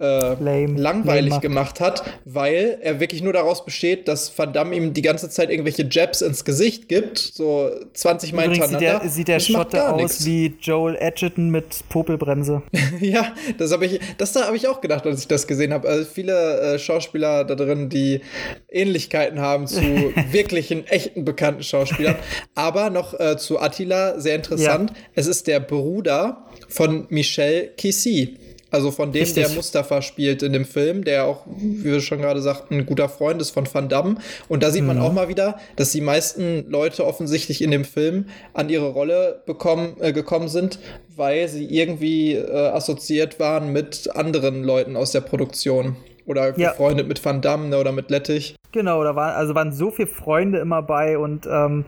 S3: äh, Lame. langweilig Lame gemacht hat, weil er wirklich nur daraus besteht, dass Van Damme ihm die ganze Zeit irgendwelche Jabs ins Gesicht gibt, so 20 Mal
S2: Übrigens
S3: hintereinander.
S2: Sieht der, sieht der Schotte aus nix. wie Joel Edgerton mit Popelbremse.
S3: ja, das habe ich, das da habe ich auch gedacht, als ich das gesehen habe. Also viele äh, Schauspieler da drin, die Ähnlichkeiten haben zu wirklich wirklichen, echten bekannten Schauspielern. Aber noch äh, zu Attila, sehr interessant. Ja. Es ist der Bruder von Michel Kissy. Also von dem, Richtig. der Mustafa spielt in dem Film, der auch, wie wir schon gerade sagten, ein guter Freund ist von Van Damme. Und da sieht man mhm. auch mal wieder, dass die meisten Leute offensichtlich in dem Film an ihre Rolle bekommen, äh, gekommen sind, weil sie irgendwie äh, assoziiert waren mit anderen Leuten aus der Produktion. Oder ja. befreundet mit Van Damme ne, oder mit Lettich.
S2: Genau, da waren, also waren so viele Freunde immer bei und ähm,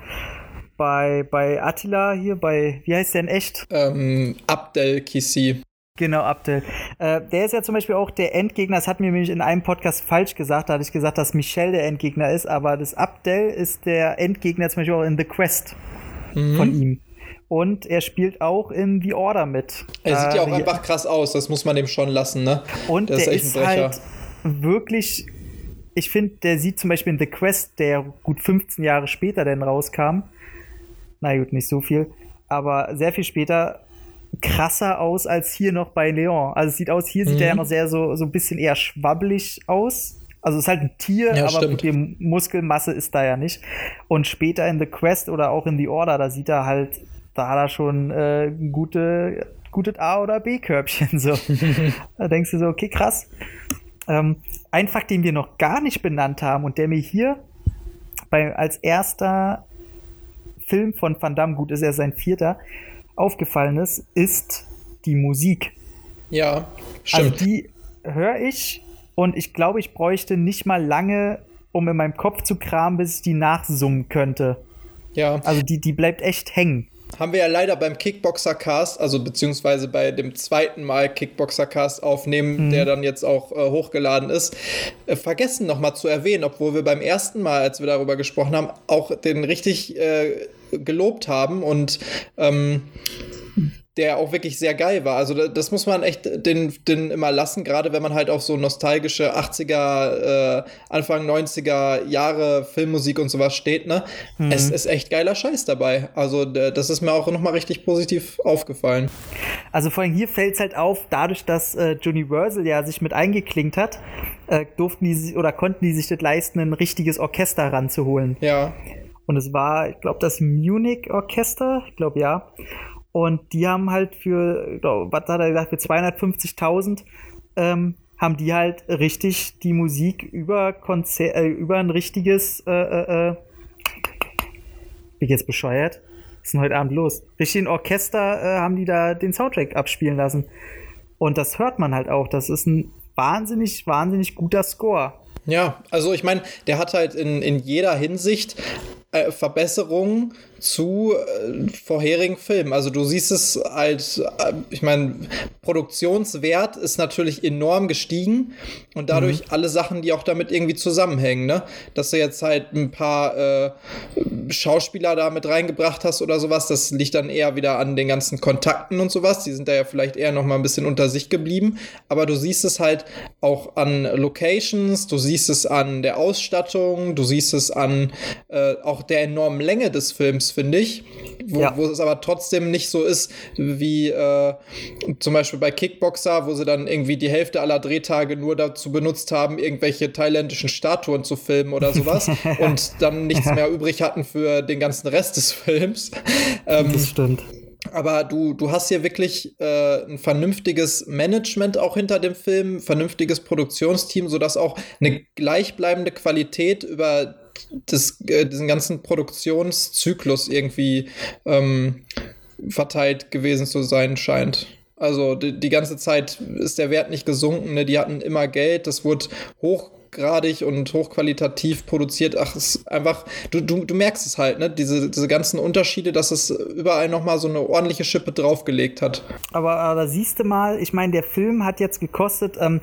S2: bei, bei Attila hier, bei, wie heißt der denn echt?
S3: Ähm, Abdel Kisi.
S2: Genau, Abdel. Äh, der ist ja zum Beispiel auch der Endgegner. Das hat mir nämlich in einem Podcast falsch gesagt. Da hatte ich gesagt, dass Michelle der Endgegner ist, aber das Abdel ist der Endgegner zum Beispiel auch in The Quest mhm. von ihm. Und er spielt auch in The Order mit.
S3: Er sieht ja auch äh, einfach krass aus, das muss man dem schon lassen, ne?
S2: Und der ist, echt ein Brecher. halt wirklich, ich finde, der sieht zum Beispiel in The Quest, der gut 15 Jahre später denn rauskam, na gut, nicht so viel, aber sehr viel später krasser aus als hier noch bei Leon. Also es sieht aus, hier mhm. sieht er ja noch sehr so, so ein bisschen eher schwabbelig aus. Also es ist halt ein Tier, ja, aber stimmt. die Muskelmasse ist da ja nicht. Und später in The Quest oder auch in The Order, da sieht er halt, da hat er schon äh, gute, gutes A- oder B-Körbchen. So. da denkst du so, okay, krass. Ähm, ein Fakt, den wir noch gar nicht benannt haben und der mir hier bei, als erster Film von Van Damme, gut, ist er sein vierter, aufgefallen ist, ist die Musik.
S3: Ja,
S2: stimmt. Also die höre ich und ich glaube, ich bräuchte nicht mal lange, um in meinem Kopf zu kramen, bis ich die nachsummen könnte.
S3: Ja.
S2: Also die, die bleibt echt hängen.
S3: Haben wir ja leider beim Kickboxer-Cast, also beziehungsweise bei dem zweiten Mal Kickboxer-Cast aufnehmen, mhm. der dann jetzt auch äh, hochgeladen ist, äh, vergessen nochmal zu erwähnen, obwohl wir beim ersten Mal, als wir darüber gesprochen haben, auch den richtig äh, gelobt haben und ähm, der auch wirklich sehr geil war. Also das muss man echt den, den immer lassen, gerade wenn man halt auf so nostalgische 80er, äh, Anfang 90er Jahre Filmmusik und sowas steht, ne? Mhm. Es ist echt geiler Scheiß dabei. Also das ist mir auch nochmal richtig positiv aufgefallen.
S2: Also vor allem hier fällt es halt auf, dadurch, dass äh, Universal ja sich mit eingeklinkt hat, äh, durften die oder konnten die sich das leisten, ein richtiges Orchester ranzuholen.
S3: Ja.
S2: Und es war, ich glaube, das Munich Orchester, ich glaube ja. Und die haben halt für, was hat er gesagt, für 250.000 ähm, haben die halt richtig die Musik über Konzer äh, über ein richtiges, äh, äh, äh bin jetzt bescheuert? Was ist denn heute Abend los? Richtig ein Orchester äh, haben die da den Soundtrack abspielen lassen. Und das hört man halt auch. Das ist ein wahnsinnig, wahnsinnig guter Score.
S3: Ja, also ich meine, der hat halt in, in jeder Hinsicht äh, Verbesserungen zu äh, vorherigen Filmen. Also du siehst es als, äh, ich meine, Produktionswert ist natürlich enorm gestiegen und dadurch mhm. alle Sachen, die auch damit irgendwie zusammenhängen, ne? Dass du jetzt halt ein paar äh, Schauspieler da mit reingebracht hast oder sowas, das liegt dann eher wieder an den ganzen Kontakten und sowas. Die sind da ja vielleicht eher noch mal ein bisschen unter sich geblieben. Aber du siehst es halt auch an Locations, du siehst es an der Ausstattung, du siehst es an äh, auch der enormen Länge des Films, finde ich. Wo, ja. wo, es aber trotzdem nicht so ist wie äh, zum Beispiel bei Kickboxer, wo sie dann irgendwie die Hälfte aller Drehtage nur dazu benutzt haben, irgendwelche thailändischen Statuen zu filmen oder sowas und dann nichts mehr übrig hatten für den ganzen Rest des Films.
S2: Ähm, das stimmt.
S3: Aber du, du hast hier wirklich äh, ein vernünftiges Management auch hinter dem Film, vernünftiges Produktionsteam, sodass auch eine gleichbleibende Qualität über das, äh, diesen ganzen Produktionszyklus irgendwie ähm, verteilt gewesen zu sein scheint. Also die, die, ganze Zeit ist der Wert nicht gesunken. Ne? Die hatten immer Geld, das wurde hochgradig und hochqualitativ produziert. Ach, es ist einfach, du, du, du merkst es halt, ne? Diese, diese ganzen Unterschiede, dass es überall nochmal so eine ordentliche Schippe draufgelegt hat.
S2: Aber, aber siehst du mal, ich meine, der Film hat jetzt gekostet, ähm,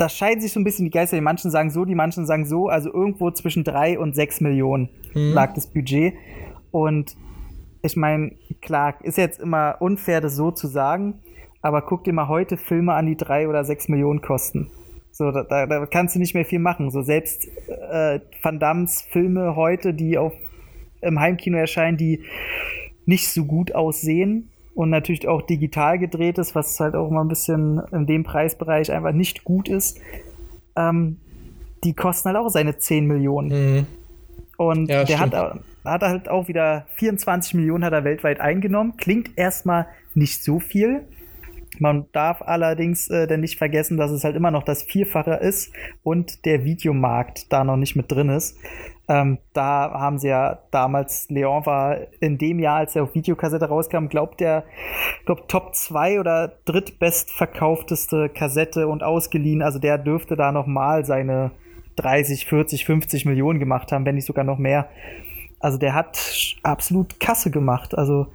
S2: da scheiden sich so ein bisschen die Geister. Die manchen sagen so, die manchen sagen so. Also irgendwo zwischen drei und sechs Millionen mhm. lag das Budget. Und ich meine, klar, ist jetzt immer unfair, das so zu sagen. Aber guck dir mal heute Filme an, die drei oder sechs Millionen kosten. So, da, da, da kannst du nicht mehr viel machen. So selbst äh, Van Dammes Filme heute, die auf im Heimkino erscheinen, die nicht so gut aussehen, und natürlich auch digital gedreht ist, was halt auch mal ein bisschen in dem Preisbereich einfach nicht gut ist. Ähm, die kosten halt auch seine 10 Millionen. Mhm. Und ja, der hat, hat halt auch wieder 24 Millionen hat er weltweit eingenommen. Klingt erstmal nicht so viel. Man darf allerdings äh, denn nicht vergessen, dass es halt immer noch das Vierfache ist und der Videomarkt da noch nicht mit drin ist. Ähm, da haben sie ja damals, Leon war in dem Jahr, als er auf Videokassette rauskam, glaubt der, glaub Top 2 oder drittbestverkaufteste Kassette und ausgeliehen. Also der dürfte da nochmal seine 30, 40, 50 Millionen gemacht haben, wenn nicht sogar noch mehr. Also der hat absolut Kasse gemacht. Also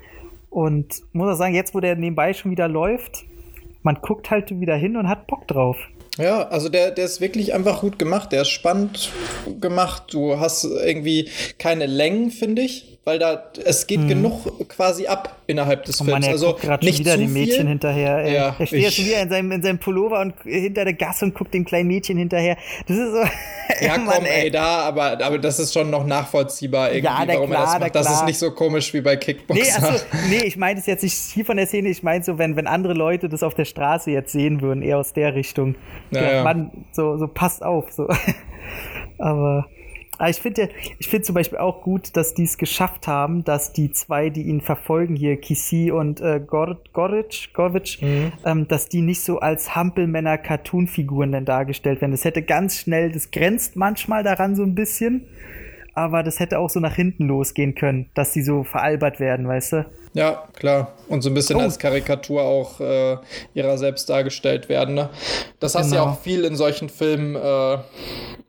S2: und muss auch sagen, jetzt wo der nebenbei schon wieder läuft, man guckt halt wieder hin und hat Bock drauf.
S3: Ja, also der, der ist wirklich einfach gut gemacht. Der ist spannend gemacht. Du hast irgendwie keine Längen, finde ich weil da es geht hm. genug quasi ab innerhalb des oh Mann, Films.
S2: also gerade nicht wieder dem Mädchen hinterher. Ey. Ja, er steht ja schon wieder in seinem, in seinem Pullover und hinter der Gasse und guckt dem kleinen Mädchen hinterher. Das ist so.
S3: ja, Mann, komm, ey, da, aber, aber das ist schon noch nachvollziehbar irgendwie, ja, warum klar, er das macht. Das ist nicht so komisch wie bei Kickboxer.
S2: Nee, also, nee ich meine es jetzt nicht hier von der Szene, ich meine so, wenn, wenn andere Leute das auf der Straße jetzt sehen würden, eher aus der Richtung. Ja, ja. Mann, so, so passt auf. So. aber aber ich finde ich finde zum Beispiel auch gut, dass die es geschafft haben, dass die zwei, die ihn verfolgen, hier Kisi und äh, Gor Goric, Goric, mhm. ähm, dass die nicht so als Hampelmänner-Cartoon-Figuren dann dargestellt werden. Das hätte ganz schnell, das grenzt manchmal daran so ein bisschen. Aber das hätte auch so nach hinten losgehen können, dass die so veralbert werden, weißt du?
S3: Ja, klar. Und so ein bisschen oh. als Karikatur auch äh, ihrer selbst dargestellt werden. Ne? Das hast du genau. ja auch viel in solchen Filmen äh,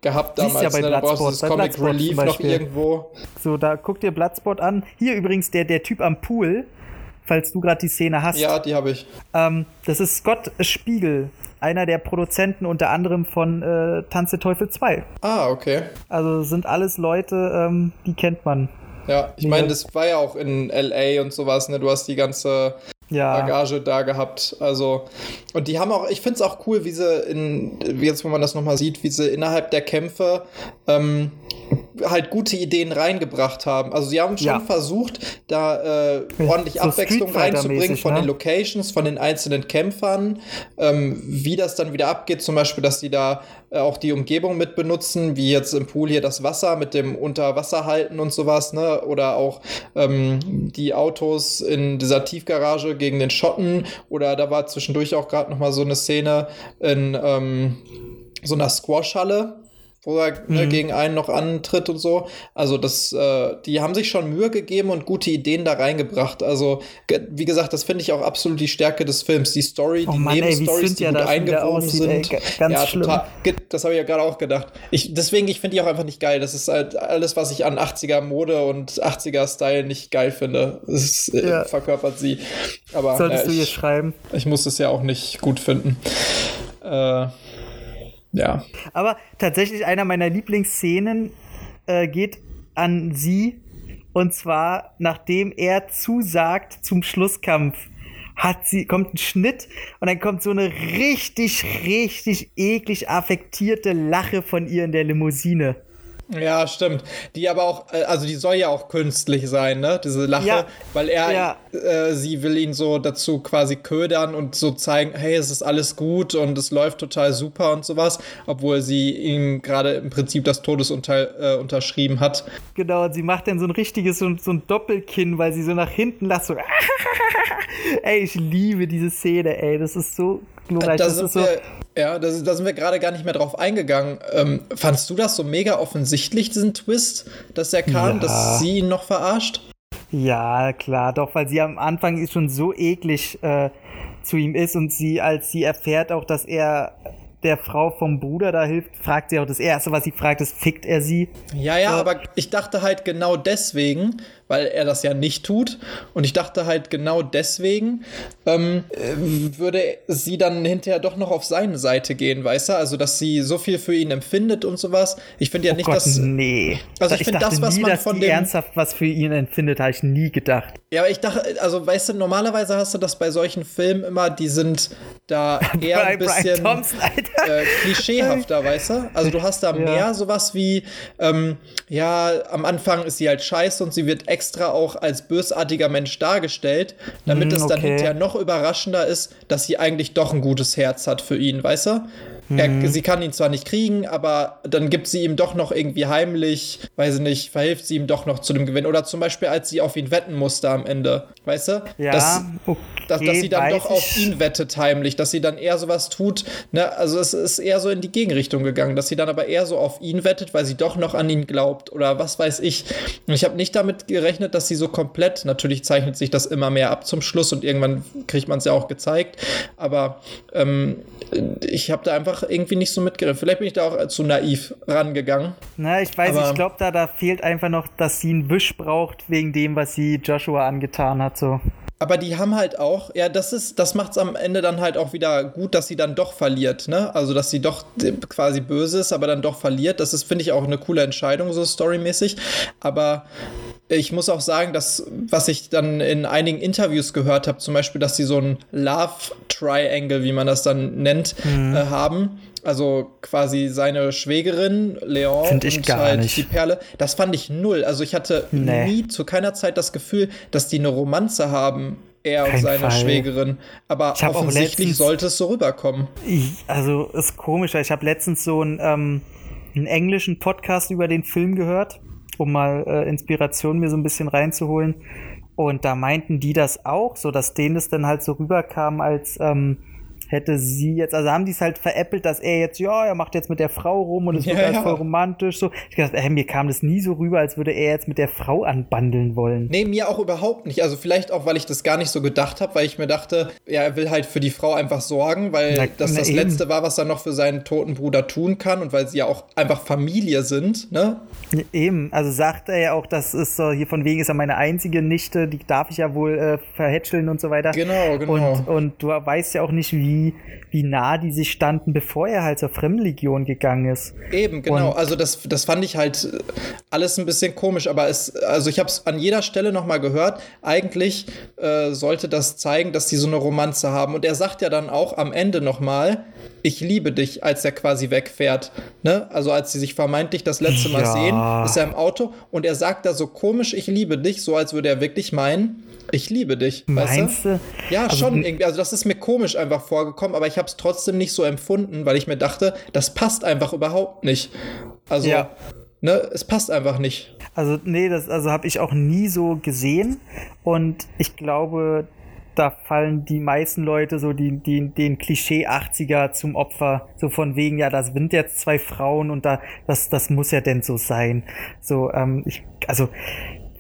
S3: gehabt
S2: damals. Ja bei ne? Da brauchst
S3: du das Comic Bloodsport Relief noch irgendwo.
S2: So, da guck dir Bloodsport an. Hier übrigens der, der Typ am Pool, falls du gerade die Szene hast.
S3: Ja, die habe ich.
S2: Ähm, das ist Scott Spiegel, einer der Produzenten unter anderem von äh, Tanz der Teufel 2.
S3: Ah, okay.
S2: Also sind alles Leute, ähm, die kennt man.
S3: Ja, ich meine, das war ja auch in LA und sowas, ne? Du hast die ganze ja. Bagage da gehabt. Also, und die haben auch, ich finde es auch cool, wie sie in, jetzt wo man das nochmal sieht, wie sie innerhalb der Kämpfe ähm, halt gute Ideen reingebracht haben. Also sie haben schon ja. versucht, da äh, ordentlich so Abwechslung reinzubringen von ne? den Locations, von den einzelnen Kämpfern, ähm, wie das dann wieder abgeht. Zum Beispiel, dass die da auch die Umgebung mit benutzen, wie jetzt im Pool hier das Wasser mit dem Unterwasserhalten und sowas, ne? Oder auch ähm, die Autos in dieser Tiefgarage gegen den Schotten. Oder da war zwischendurch auch gerade noch mal so eine Szene in ähm, so einer Squash-Halle, wo er ne, mhm. gegen einen noch antritt und so. Also das, äh, die haben sich schon Mühe gegeben und gute Ideen da reingebracht. Also wie gesagt, das finde ich auch absolut die Stärke des Films. Die Story, oh die Mann, Nebenstories, die gut eingewoben sind. Ey,
S2: ganz ja, schlimm. Total,
S3: das habe ich ja gerade auch gedacht. Ich, deswegen, ich finde die auch einfach nicht geil. Das ist halt alles, was ich an 80er Mode und 80er Style nicht geil finde. Das äh, ja. verkörpert sie. Aber
S2: solltest
S3: ja, ich,
S2: du ihr schreiben.
S3: Ich muss es ja auch nicht gut finden. Äh, ja.
S2: Aber tatsächlich einer meiner Lieblingsszenen äh, geht an sie. Und zwar, nachdem er zusagt zum Schlusskampf, hat sie, kommt ein Schnitt und dann kommt so eine richtig, richtig eklig affektierte Lache von ihr in der Limousine.
S3: Ja, stimmt. Die aber auch, äh, also die soll ja auch künstlich sein, ne? Diese Lache, ja, weil er, ja. äh, sie will ihn so dazu quasi ködern und so zeigen, hey, es ist alles gut und es läuft total super und sowas, obwohl sie ihm gerade im Prinzip das Todesurteil äh, unterschrieben hat.
S2: Genau, und sie macht dann so ein richtiges, so, so ein Doppelkinn, weil sie so nach hinten lässt, so ey, ich liebe diese Szene, ey, das ist so glorreich.
S3: Das, das ist so ja, da sind wir gerade gar nicht mehr drauf eingegangen. Ähm, fandst du das so mega offensichtlich, diesen Twist, dass er kam, ja. dass sie ihn noch verarscht?
S2: Ja, klar, doch, weil sie am Anfang ist schon so eklig äh, zu ihm ist und sie, als sie erfährt auch, dass er der Frau vom Bruder da hilft, fragt sie auch das Erste, was sie fragt, ist, fickt er sie?
S3: Ja, ja, so. aber ich dachte halt genau deswegen, weil er das ja nicht tut. Und ich dachte halt genau deswegen ähm, würde sie dann hinterher doch noch auf seine Seite gehen, weißt du? Also, dass sie so viel für ihn empfindet und sowas. Ich finde ja oh nicht, Gott, dass.
S2: Nee.
S3: Also, ich, ich finde das, was nie, man von
S2: dem. ernsthaft was für ihn empfindet, habe ich nie gedacht.
S3: Ja, aber ich dachte, also, weißt du, normalerweise hast du das bei solchen Filmen immer, die sind da eher ein bisschen Thompson, äh, klischeehafter, weißt du? Also, du hast da ja. mehr sowas wie, ähm, ja, am Anfang ist sie halt scheiße und sie wird extra auch als bösartiger Mensch dargestellt, damit mm, es dann hinterher noch überraschender ist, dass sie eigentlich doch ein gutes Herz hat für ihn, weißt du? Er, mhm. sie kann ihn zwar nicht kriegen, aber dann gibt sie ihm doch noch irgendwie heimlich, weiß ich nicht, verhilft sie ihm doch noch zu dem Gewinn. Oder zum Beispiel, als sie auf ihn wetten musste am Ende, weißt du?
S2: Ja,
S3: dass,
S2: okay,
S3: dass, dass sie dann doch auf ihn wettet heimlich, dass sie dann eher sowas tut. Ne? Also es ist eher so in die Gegenrichtung gegangen, dass sie dann aber eher so auf ihn wettet, weil sie doch noch an ihn glaubt oder was weiß ich. Und ich habe nicht damit gerechnet, dass sie so komplett, natürlich zeichnet sich das immer mehr ab zum Schluss und irgendwann kriegt man es ja auch gezeigt, aber ähm, ich habe da einfach einfach irgendwie nicht so mitgerechnet. Vielleicht bin ich da auch zu naiv rangegangen.
S2: Na, ich weiß, ich glaube, da, da fehlt einfach noch, dass sie einen Wisch braucht wegen dem, was sie Joshua angetan hat. So.
S3: Aber die haben halt auch, ja, das ist, das macht es am Ende dann halt auch wieder gut, dass sie dann doch verliert, ne? Also, dass sie doch quasi böse ist, aber dann doch verliert. Das ist, finde ich, auch eine coole Entscheidung, so storymäßig. Aber ich muss auch sagen, dass, was ich dann in einigen Interviews gehört habe, zum Beispiel, dass sie so ein Love Triangle, wie man das dann nennt, mhm. äh, haben. Also quasi seine Schwägerin, Leon
S2: Find ich
S3: und
S2: gar
S3: halt
S2: nicht.
S3: die Perle. Das fand ich null. Also ich hatte nee. nie zu keiner Zeit das Gefühl, dass die eine Romanze haben, er Kein und seine Fall. Schwägerin. Aber offensichtlich letztens, sollte es so rüberkommen.
S2: Ich, also ist komischer. Ich habe letztens so einen, ähm, einen englischen Podcast über den Film gehört um mal äh, Inspiration mir so ein bisschen reinzuholen. Und da meinten die das auch, so dass denen es dann halt so rüberkam, als ähm, hätte sie jetzt, also haben die es halt veräppelt, dass er jetzt, ja, er macht jetzt mit der Frau rum und es wird
S3: Ja, ja.
S2: voll romantisch. So. Ich dachte, ey, mir kam das nie so rüber, als würde er jetzt mit der Frau anbandeln wollen.
S3: Nee, mir auch überhaupt nicht. Also vielleicht auch, weil ich das gar nicht so gedacht habe, weil ich mir dachte, ja, er will halt für die Frau einfach sorgen, weil
S2: Na,
S3: das
S2: na
S3: das
S2: eben.
S3: Letzte war, was er noch für seinen toten Bruder tun kann und weil sie ja auch einfach Familie sind, ne?
S2: Eben, also sagt er ja auch, das ist so, hier von wegen ist er meine einzige Nichte, die darf ich ja wohl äh, verhätscheln und so weiter.
S3: Genau, genau.
S2: Und, und du weißt ja auch nicht, wie, wie nah die sich standen, bevor er halt zur Fremdenlegion gegangen ist.
S3: Eben, genau.
S2: Und-
S3: also das, das fand ich halt äh, alles ein bisschen komisch, aber es, also ich habe es an jeder Stelle noch mal gehört. Eigentlich äh, sollte das zeigen, dass die so eine Romanze haben. Und er sagt ja dann auch am Ende noch mal, ich liebe dich, als er quasi wegfährt. Ne? Also als sie sich vermeintlich das letzte Mal
S2: Ja.
S3: sehen, ist er im Auto und er sagt da so komisch, ich liebe dich, so als würde er wirklich meinen, ich liebe dich. weißt
S2: Meinst
S3: du?
S2: du?
S3: Ja,
S2: Also,
S3: schon irgendwie. Also das ist mir komisch einfach vorgekommen, aber ich habe es trotzdem nicht so empfunden, weil ich mir dachte, das passt einfach überhaupt nicht. Also,
S2: Ja.
S3: ne, es passt einfach nicht.
S2: Also, nee, das also habe ich auch nie so gesehen. Und ich glaube, da fallen die meisten Leute so die, die, den Klischee 80er zum Opfer. So von wegen, ja, das sind jetzt zwei Frauen und da, das, das muss ja denn so sein. So, ähm, ich, also,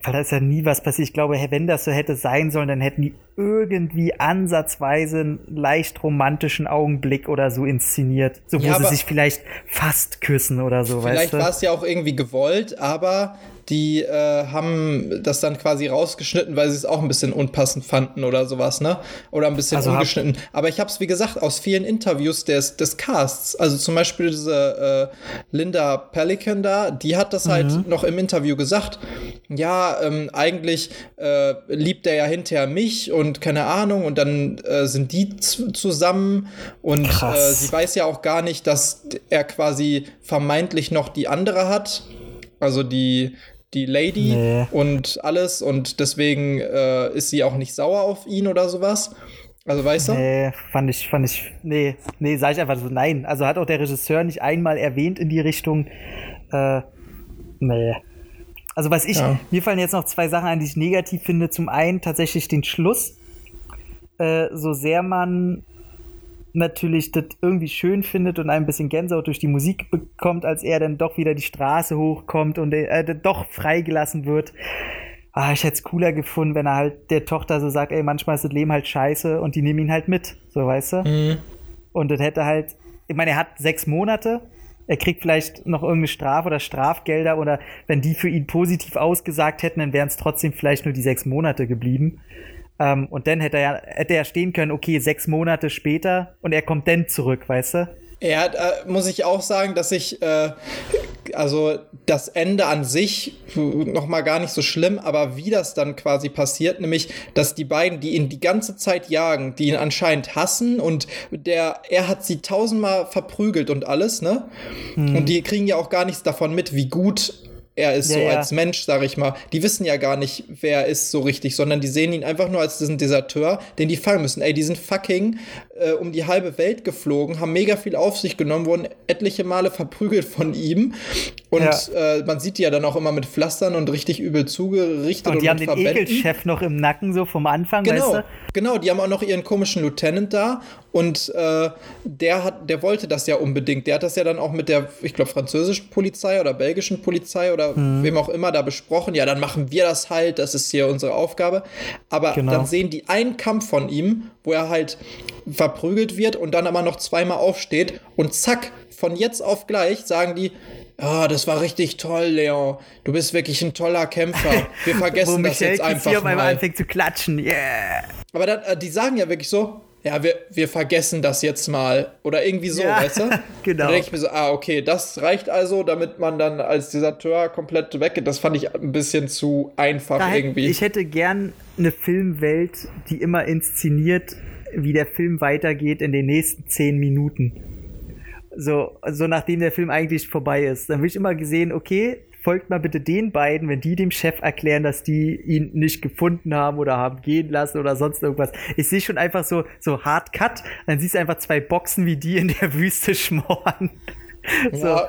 S2: weil da ist ja nie was passiert. Ich glaube, wenn das so hätte sein sollen, dann hätten die irgendwie ansatzweise einen leicht romantischen Augenblick oder so inszeniert. So, wo
S3: Ja,
S2: sie sich vielleicht fast küssen oder so,
S3: Vielleicht
S2: weißt du?
S3: war es ja auch irgendwie gewollt, aber die äh, haben das dann quasi rausgeschnitten, weil sie es auch ein bisschen unpassend fanden oder sowas, ne? Oder ein bisschen
S2: Also
S3: umgeschnitten. Aber ich habe es, wie gesagt, aus vielen Interviews des, des Casts, also zum Beispiel diese äh, Linda Pelican da, die hat das
S2: Mhm.
S3: halt noch im Interview gesagt. Ja, ähm, eigentlich äh, liebt er ja hinterher mich und keine Ahnung und dann äh, sind die zu- zusammen und äh, sie weiß ja auch gar nicht, dass er quasi vermeintlich noch die andere hat, also die die Lady
S2: Nee.
S3: und alles und deswegen äh, ist sie auch nicht sauer auf ihn oder sowas. Also weißt du?
S2: Nee, fand ich, fand ich, nee, nee, sag ich einfach so, nein. Also hat auch der Regisseur nicht einmal erwähnt in die Richtung, äh, nee. Also was ich,
S3: Ja.
S2: mir fallen jetzt noch zwei Sachen ein, die ich negativ finde. Zum einen tatsächlich den Schluss, äh, so sehr man natürlich das irgendwie schön findet und ein bisschen Gänsehaut durch die Musik bekommt, als er dann doch wieder die Straße hochkommt und er äh, doch freigelassen wird. Ah, ich hätte es cooler gefunden, wenn er halt der Tochter so sagt, ey, manchmal ist das Leben halt scheiße und die nehmen ihn halt mit, so weißt du?
S3: Mhm.
S2: Und das hätte halt, ich meine, er hat sechs Monate, er kriegt vielleicht noch irgendeine Strafe oder Strafgelder oder wenn die für ihn positiv ausgesagt hätten, dann wären es trotzdem vielleicht nur die sechs Monate geblieben. Ähm, und dann hätte er ja, hätte er stehen können, okay, sechs Monate später und er kommt dann zurück, weißt du?
S3: Ja, da muss ich auch sagen, dass ich, äh, also das Ende an sich noch mal gar nicht so schlimm, aber wie das dann quasi passiert, nämlich, dass die beiden, die ihn die ganze Zeit jagen, die ihn anscheinend hassen und der, er hat sie tausendmal verprügelt und alles, ne? Und die kriegen ja auch gar nichts davon mit, wie gut er ist
S2: Ja,
S3: so
S2: ja.
S3: als Mensch, sag ich mal. Die wissen ja gar nicht, wer er ist so richtig, sondern die sehen ihn einfach nur als diesen Deserteur, den die fangen müssen. Ey, die sind fucking äh, um die halbe Welt geflogen, haben mega viel auf sich genommen, wurden etliche Male verprügelt von ihm. Und äh, man sieht die ja dann auch immer mit Pflastern und richtig übel zugerichtet
S2: Und
S3: und,
S2: die haben
S3: mit
S2: den
S3: Verbänden.
S2: Ekelchef noch im Nacken, so vom Anfang,
S3: Genau,
S2: weißt
S3: genau, die haben auch noch ihren komischen Lieutenant da und äh, der hat, der wollte das ja unbedingt. Der hat das ja dann auch mit der, ich glaube, französischen Polizei oder belgischen Polizei oder
S2: Mhm.
S3: wem auch immer da besprochen. Ja, dann machen wir das halt, das ist hier unsere Aufgabe. Aber
S2: Genau.
S3: dann sehen die einen Kampf von ihm, wo er halt verprügelt wird und dann aber noch zweimal aufsteht und zack, von jetzt auf gleich sagen die, Ah, das war richtig toll, Leon. Du bist wirklich ein toller Kämpfer. Wir vergessen das jetzt einfach
S2: Kizia auf einmal
S3: mal.
S2: anfängt zu klatschen. Yeah!
S3: Aber dann, äh, die sagen ja wirklich so, ja, wir, wir vergessen das jetzt mal. Oder irgendwie so,
S2: Ja,
S3: weißt du?
S2: genau.
S3: Da denke ich mir so, ah, okay, das reicht also, damit man dann als Deserteur komplett weggeht. Das fand ich ein bisschen zu einfach
S2: Da
S3: irgendwie.
S2: Ich hätte gern eine Filmwelt, die immer inszeniert, wie der Film weitergeht in den nächsten zehn Minuten. So, so nachdem der Film eigentlich vorbei ist. Dann will ich immer gesehen, okay, folgt mal bitte den beiden, wenn die dem Chef erklären, dass die ihn nicht gefunden haben oder haben gehen lassen oder sonst irgendwas. Ich sehe schon einfach so, so hart cut, dann siehst du einfach zwei Boxen, wie die in der Wüste schmoren.
S3: So, ja.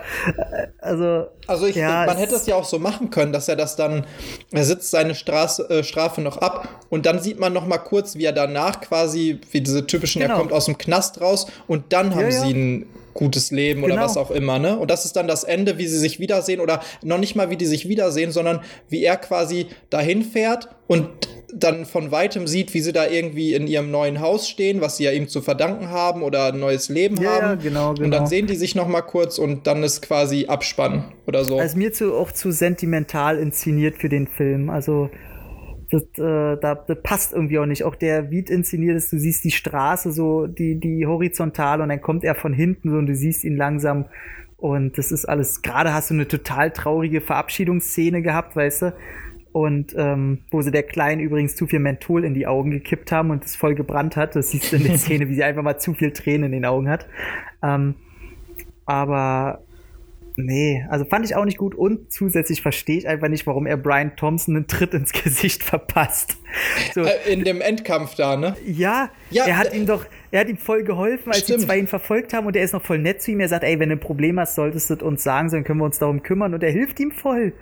S2: Also,
S3: also ich, ja, man hätte es ja auch so machen können, dass er das dann, er sitzt seine Straße, äh, Strafe noch ab und dann sieht man noch mal kurz, wie er danach quasi, wie diese typischen, genau. er kommt aus dem Knast raus und dann haben ja, sie ein gutes Leben genau. oder was auch immer, ne? Und das ist dann das Ende, wie sie sich wiedersehen oder noch nicht mal, wie die sich wiedersehen, sondern wie er quasi dahin fährt und dann von weitem sieht, wie sie da irgendwie in ihrem neuen Haus stehen, was sie ja ihm zu verdanken haben oder ein neues Leben ja, haben. Ja, genau, genau. Und dann genau. sehen die sich noch mal kurz und dann ist quasi Abspann oder so.
S2: Also mir zu, auch zu sentimental inszeniert für den Film. Also das, äh, da, das passt irgendwie auch nicht. Auch der, wie inszeniert ist, du siehst die Straße so, die, die horizontal und dann kommt er von hinten so und du siehst ihn langsam und das ist alles, gerade hast du eine total traurige Verabschiedungsszene gehabt, weißt du? Und ähm, wo sie der Kleinen übrigens zu viel Menthol in die Augen gekippt haben und es voll gebrannt hat. Das siehst du in der Szene, wie sie einfach mal zu viel Tränen in den Augen hat. Ähm, aber Nee, also fand ich auch nicht gut und zusätzlich verstehe ich einfach nicht, warum er Brian Thompson einen Tritt ins Gesicht verpasst.
S3: So. Äh, in dem Endkampf da, ne?
S2: Ja, ja er hat ihm doch, er hat ihm voll geholfen, als stimmt. die zwei ihn verfolgt haben und er ist noch voll nett zu ihm. Er sagt, ey, wenn du ein Problem hast, solltest du uns sagen, dann können wir uns darum kümmern und er hilft ihm voll.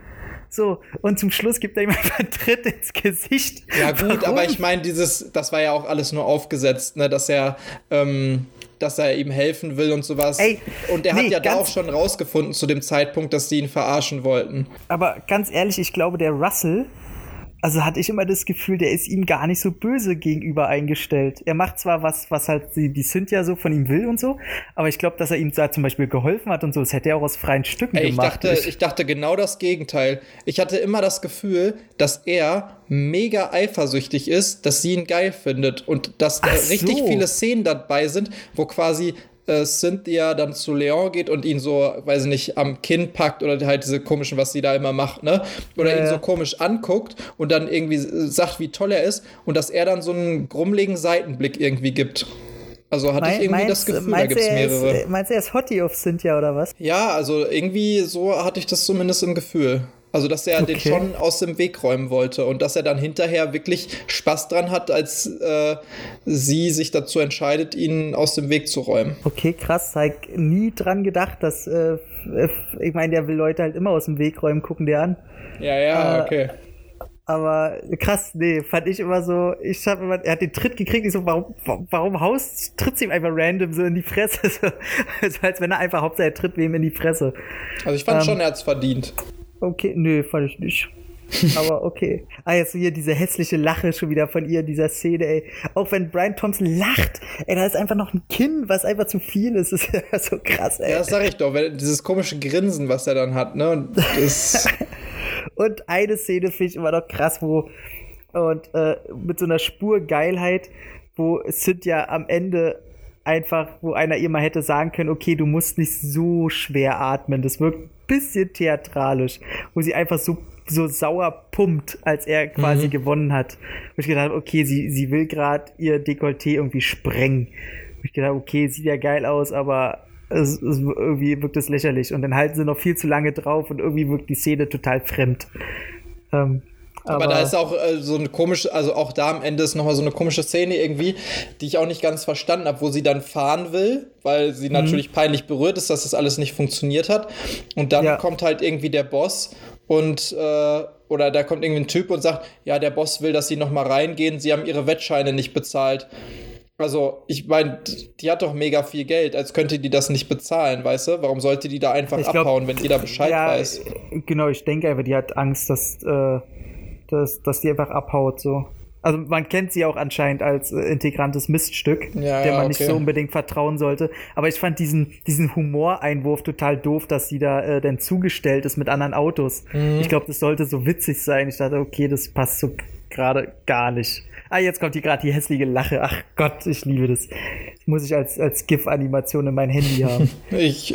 S2: So, und zum Schluss gibt er ihm einfach einen Tritt ins Gesicht.
S3: Ja, gut, Warum? aber ich meine, dieses, das war ja auch alles nur aufgesetzt, ne, dass er, ähm, dass er ihm helfen will und sowas. Ey, und er nee, hat ja da auch schon rausgefunden zu dem Zeitpunkt, dass sie ihn verarschen wollten.
S2: Aber ganz ehrlich, ich glaube, der Russell, also hatte ich immer das Gefühl, der ist ihm gar nicht so böse gegenüber eingestellt. Er macht zwar was, was halt die, die Cynthia so von ihm will und so, aber ich glaube, dass er ihm da zum Beispiel geholfen hat und so, das hätte er auch aus freien Stücken Ey,
S3: ich
S2: gemacht.
S3: Dachte, ich, ich dachte genau das Gegenteil. Ich hatte immer das Gefühl, dass er mega eifersüchtig ist, dass sie ihn geil findet und dass da so. richtig viele Szenen dabei sind, wo quasi äh, Cynthia dann zu Leon geht und ihn so, weiß ich nicht, am Kinn packt oder halt diese komischen, was sie da immer macht, ne? Oder ja, ihn so komisch anguckt und dann irgendwie sagt, wie toll er ist und dass er dann so einen grummeligen Seitenblick irgendwie gibt. Also hatte ich irgendwie meinst, das Gefühl, da gibt es mehrere.
S2: Ist, meinst du, er ist Hottie auf Cynthia oder was?
S3: Ja, also irgendwie so hatte ich das zumindest im Gefühl. Also, dass er okay. den schon aus dem Weg räumen wollte und dass er dann hinterher wirklich Spaß dran hat, als äh, sie sich dazu entscheidet, ihn aus dem Weg zu räumen.
S2: Okay, krass. Habe nie dran gedacht, dass, äh, ich meine, der will Leute halt immer aus dem Weg räumen, gucken dir an.
S3: Ja, ja, äh, okay.
S2: Aber krass, nee, fand ich immer so, ich habe immer, er hat den Tritt gekriegt, ich so, warum, warum haust, tritt ihm einfach random so in die Fresse? so, als wenn er einfach Hauptsache er tritt wem in die Fresse.
S3: Also ich fand ähm, schon, er hat's verdient.
S2: Okay, nö, fand ich nicht. Aber okay. Ah, jetzt hier diese hässliche Lache schon wieder von ihr in dieser Szene, ey. Auch wenn Brian Thompson lacht, ey, da ist einfach noch ein Kinn, was einfach zu viel ist. Das ist ja so krass, ey.
S3: Ja, das sag ich doch, dieses komische Grinsen, was er dann hat, ne? Und,
S2: und eine Szene finde ich immer noch krass, wo und äh, mit so einer Spur Geilheit, wo Cynthia am Ende einfach, wo einer ihr mal hätte sagen können, okay, du musst nicht so schwer atmen. Das wirkt ein bisschen theatralisch, wo sie einfach so so sauer pumpt, als er quasi mhm. gewonnen hat. Wo ich gedacht okay, sie, sie will gerade ihr Dekolleté irgendwie sprengen. Wo ich gedacht okay, sieht ja geil aus, aber es, es, irgendwie wirkt es lächerlich. Und dann halten sie noch viel zu lange drauf und irgendwie wirkt die Szene total fremd.
S3: Ähm, aber, aber, da ist auch äh, so eine komische, also auch da am Ende ist nochmal so eine komische Szene irgendwie, die ich auch nicht ganz verstanden habe, wo sie dann fahren will, weil sie mhm. natürlich peinlich berührt ist, dass das alles nicht funktioniert hat. Und dann ja. kommt halt irgendwie der Boss und äh, oder da kommt irgendwie ein Typ und sagt, ja, der Boss will, dass sie nochmal reingehen, sie haben ihre Wettscheine nicht bezahlt. Also, ich meine, die hat doch mega viel Geld, als könnte die das nicht bezahlen, weißt du? Warum sollte die da einfach glaub, abhauen, wenn jeder Bescheid ja, weiß?
S2: Genau, ich denke einfach, die hat Angst, dass äh, dass, dass die einfach abhaut so. Also man kennt sie auch anscheinend als äh, integrantes Miststück, ja, der man okay. nicht so unbedingt vertrauen sollte. Aber ich fand diesen, diesen Humoreinwurf total doof, dass sie da äh, dann zugestellt ist mit anderen Autos. Mhm. Ich glaube, das sollte so witzig sein. Ich dachte, okay, das passt so gerade gar nicht. Ah, jetzt kommt hier gerade die hässliche Lache. Ach Gott, ich liebe das. das muss ich als, als GIF-Animation in mein Handy haben.
S3: ich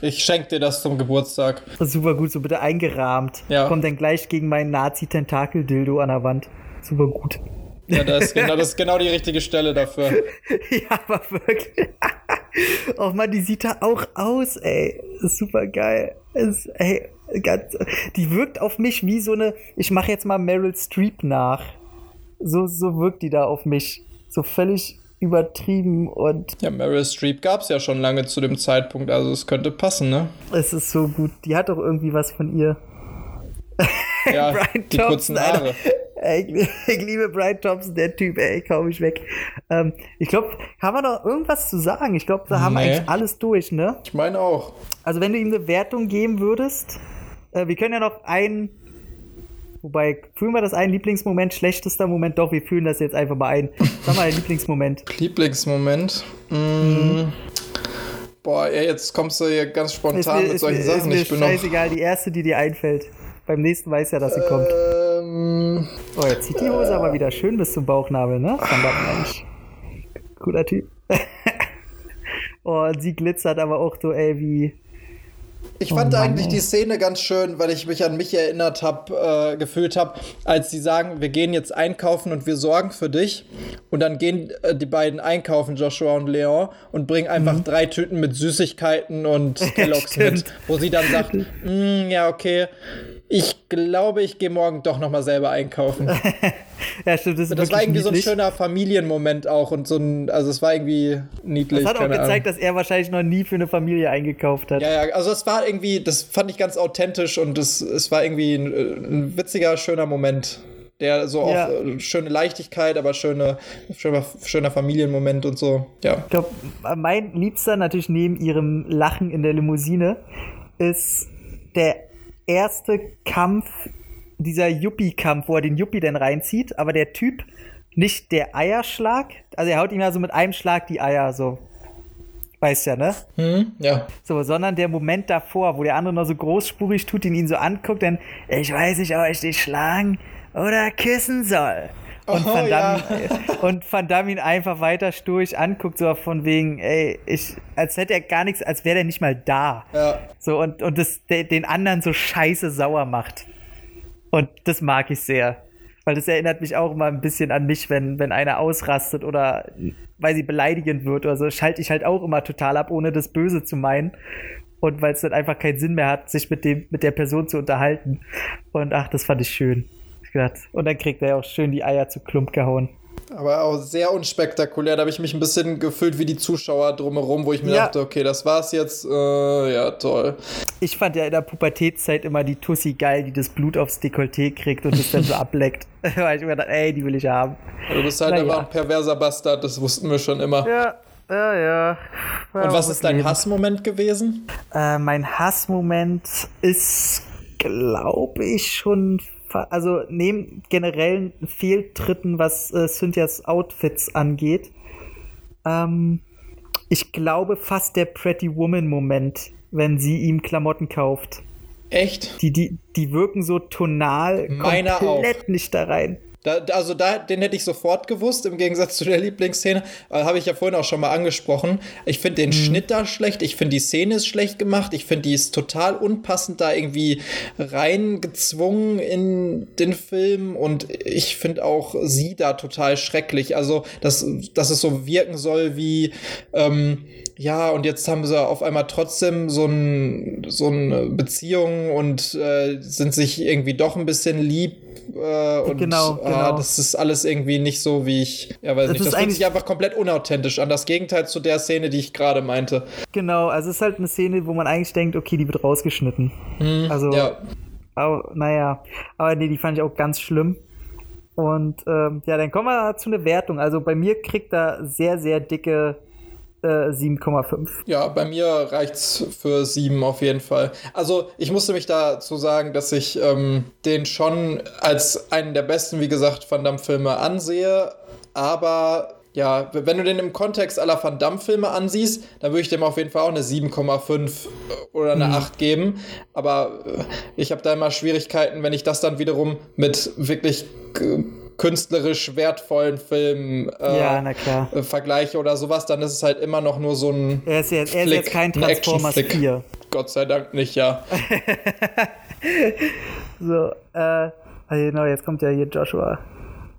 S3: ich schenke dir das zum Geburtstag.
S2: Super gut, so bitte eingerahmt. Ja. Kommt dann gleich gegen meinen Nazi-Tentakel-Dildo an der Wand. Super gut.
S3: Ja, das ist, genau, das ist genau die richtige Stelle dafür.
S2: ja, aber wirklich. oh Mann, die sieht da auch aus, ey. Super geil. Ist, ey, ganz, die wirkt auf mich wie so eine. Ich mache jetzt mal Meryl Streep nach. So, so wirkt die da auf mich. So völlig übertrieben und.
S3: Ja, Meryl Streep gab es ja schon lange zu dem Zeitpunkt, also es könnte passen, ne?
S2: Es ist so gut. Die hat doch irgendwie was von ihr.
S3: Ja, Brian die Thompson, kurzen Haare.
S2: Ich, ich, liebe Brian Thompson, der Typ, ey, kaum ich weg. Ähm, ich glaube, haben wir noch irgendwas zu sagen? Ich glaube, wir haben nee. eigentlich alles durch, ne?
S3: Ich meine auch.
S2: Also, wenn du ihm eine Wertung geben würdest, äh, wir können ja noch ein. Wobei, fühlen wir das ein Lieblingsmoment, schlechtester Moment? Doch, wir fühlen das jetzt einfach mal ein. Sag mal, Lieblingsmoment.
S3: Lieblingsmoment? Mm. Mhm. Boah, ey, jetzt kommst du hier ganz spontan
S2: mir,
S3: mit solchen
S2: ist
S3: Sachen.
S2: Ist mir scheißegal, die erste, die dir einfällt. Beim nächsten weiß ja, dass sie ähm, kommt. Oh, jetzt zieht die Hose äh, aber wieder schön bis zum Bauchnabel, ne? Verdammt, Mensch. Cooler Typ. oh, und sie glitzert aber auch so, ey, wie,
S3: ich oh fand Mann, eigentlich ey. die Szene ganz schön, weil ich mich an mich erinnert habe, äh, gefühlt habe, als sie sagen, wir gehen jetzt einkaufen und wir sorgen für dich. Und dann gehen äh, die beiden einkaufen, Joshua und Leon, und bringen einfach mhm. drei Tüten mit Süßigkeiten und Kelloggs mit, wo sie dann sagt, mm, ja, okay, ich glaube, ich gehe morgen doch noch mal selber einkaufen.
S2: ja, stimmt.
S3: Das, das war irgendwie niedlich. so ein schöner Familienmoment auch und so ein, also es war irgendwie niedlich.
S2: Das hat auch gezeigt, Ahnung. dass er wahrscheinlich noch nie für eine Familie eingekauft hat.
S3: Ja, ja, also es war irgendwie, das fand ich ganz authentisch und es, es war irgendwie ein, ein witziger, schöner Moment der so ja. auch äh, schöne Leichtigkeit, aber schöne, schöner, schöner Familienmoment und so. Ja.
S2: Ich glaube, mein Liebster natürlich neben ihrem Lachen in der Limousine ist der erste Kampf, dieser Yuppie-Kampf, wo er den Yuppie dann reinzieht, aber der Typ nicht der Eierschlag, also er haut ihm ja so mit einem Schlag die Eier so. Weißt ja, ne?
S3: Hm, ja.
S2: So, sondern der Moment davor, wo der andere noch so großspurig tut, ihn ihn so anguckt, dann, ich weiß nicht, ob ich dich schlagen oder küssen soll. Und, oh, Van Damme, ja. und Van Damme ihn einfach weiter sturch anguckt, so von wegen, ey, ich, als hätte er gar nichts, als wäre er nicht mal da.
S3: Ja.
S2: So, und, und das, den anderen so scheiße sauer macht. Und das mag ich sehr. Weil das erinnert mich auch immer ein bisschen an mich, wenn, wenn einer ausrastet oder weil sie beleidigend wird oder so, schalte ich halt auch immer total ab, ohne das Böse zu meinen. Und weil es dann einfach keinen Sinn mehr hat, sich mit, dem, mit der Person zu unterhalten. Und ach, das fand ich schön gedacht. Und dann kriegt er auch schön die Eier zu Klump gehauen.
S3: Aber auch sehr unspektakulär. Da habe ich mich ein bisschen gefühlt wie die Zuschauer drumherum, wo ich mir ja. dachte, okay, das war's jetzt. Äh, ja, toll.
S2: Ich fand ja in der Pubertätszeit immer die Tussi geil, die das Blut aufs Dekolleté kriegt und es dann so ableckt. Weil ich mir dachte, ey, die will ich haben.
S3: Du bist halt naja. einfach ein perverser Bastard, das wussten wir schon immer.
S2: Ja. Ja, ja.
S3: ja und was ist dein. Hassmoment gewesen?
S2: Äh, mein Hassmoment ist, glaube ich, schon also neben generellen Fehltritten, was äh, Cynthias Outfits angeht, ähm, ich glaube fast der Pretty Woman-Moment, wenn sie ihm Klamotten kauft.
S3: Echt?
S2: Die, die, die wirken so tonal
S3: Meiner
S2: komplett auch. nicht da rein.
S3: Da, also da, den hätte ich sofort gewusst, im Gegensatz zu der Lieblingsszene. Äh, Habe ich ja vorhin auch schon mal angesprochen. Ich finde den mhm. Schnitt da schlecht. Ich finde die Szene ist schlecht gemacht. Ich finde die ist total unpassend da irgendwie reingezwungen in den Film. Und ich finde auch sie da total schrecklich. Also, dass, dass es so wirken soll wie, ähm, ja, und jetzt haben sie auf einmal trotzdem so, ein, so eine Beziehung und äh, sind sich irgendwie doch ein bisschen lieb äh, und
S2: genau,
S3: äh, genau. das ist alles irgendwie nicht so, wie ich. Ja, weiß das nicht. Das fühlt sich einfach komplett unauthentisch an. Das Gegenteil zu der Szene, die ich gerade meinte.
S2: Genau, also es ist halt eine Szene, wo man eigentlich denkt, okay, die wird rausgeschnitten.
S3: Mhm,
S2: also,
S3: ja.
S2: Aber, naja, aber nee, die fand ich auch ganz schlimm. Und ähm, ja, dann kommen wir zu einer Wertung. Also bei mir kriegt er sehr, sehr dicke 7,5. Äh,
S3: ja, bei mir reicht's für 7 auf jeden Fall. Also ich musste mich dazu sagen, dass ich ähm, den schon als einen der besten, wie gesagt, Van Damme-Filme ansehe, aber ja, wenn du den im Kontext aller Van Damme-Filme ansiehst, dann würde ich dem auf jeden Fall auch eine 7,5 oder eine mhm. 8 geben. Aber äh, ich habe da immer Schwierigkeiten, wenn ich das dann wiederum mit wirklich künstlerisch wertvollen Film
S2: äh, ja,
S3: äh, vergleiche oder sowas, dann ist es halt immer noch nur so ein.
S2: Er ist jetzt, er ist jetzt kein Transformers 4.
S3: Gott sei Dank nicht, ja.
S2: so, äh, genau, jetzt kommt ja hier Joshua.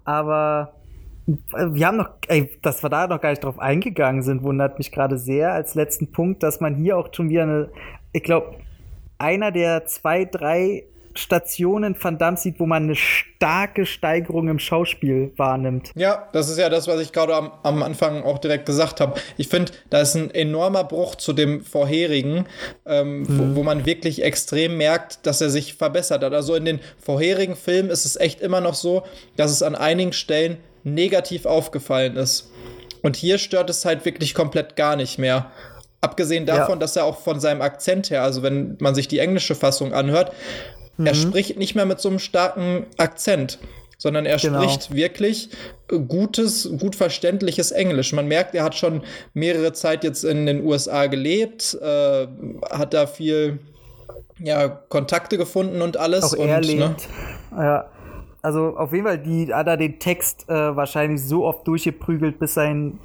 S2: Aber wir haben noch, ey, dass wir da noch gar nicht drauf eingegangen sind, wundert mich gerade sehr als letzten Punkt, dass man hier auch schon wieder eine, ich glaube, einer der zwei, drei Stationen Van Damme sieht, wo man eine starke Steigerung im Schauspiel wahrnimmt.
S3: Ja, das ist ja das, was ich gerade am, am Anfang auch direkt gesagt habe. Ich finde, da ist ein enormer Bruch zu dem vorherigen, ähm, mhm. wo, wo, man wirklich extrem merkt, dass er sich verbessert hat. Also in den vorherigen Filmen ist es echt immer noch so, dass es an einigen Stellen negativ aufgefallen ist. Und hier stört es halt wirklich komplett gar nicht mehr. Abgesehen davon, ja. dass er auch von seinem Akzent her, also wenn man sich die englische Fassung anhört, mhm. er spricht nicht mehr mit so einem starken Akzent, sondern er genau. spricht wirklich gutes, gut verständliches Englisch. Man merkt, er hat schon mehrere Zeit jetzt in den USA gelebt, äh, hat da viel ja, Kontakte gefunden und alles.
S2: Auch er und, ne? Ja. Also auf jeden Fall, die hat er den Text äh, wahrscheinlich so oft durchgeprügelt, bis sein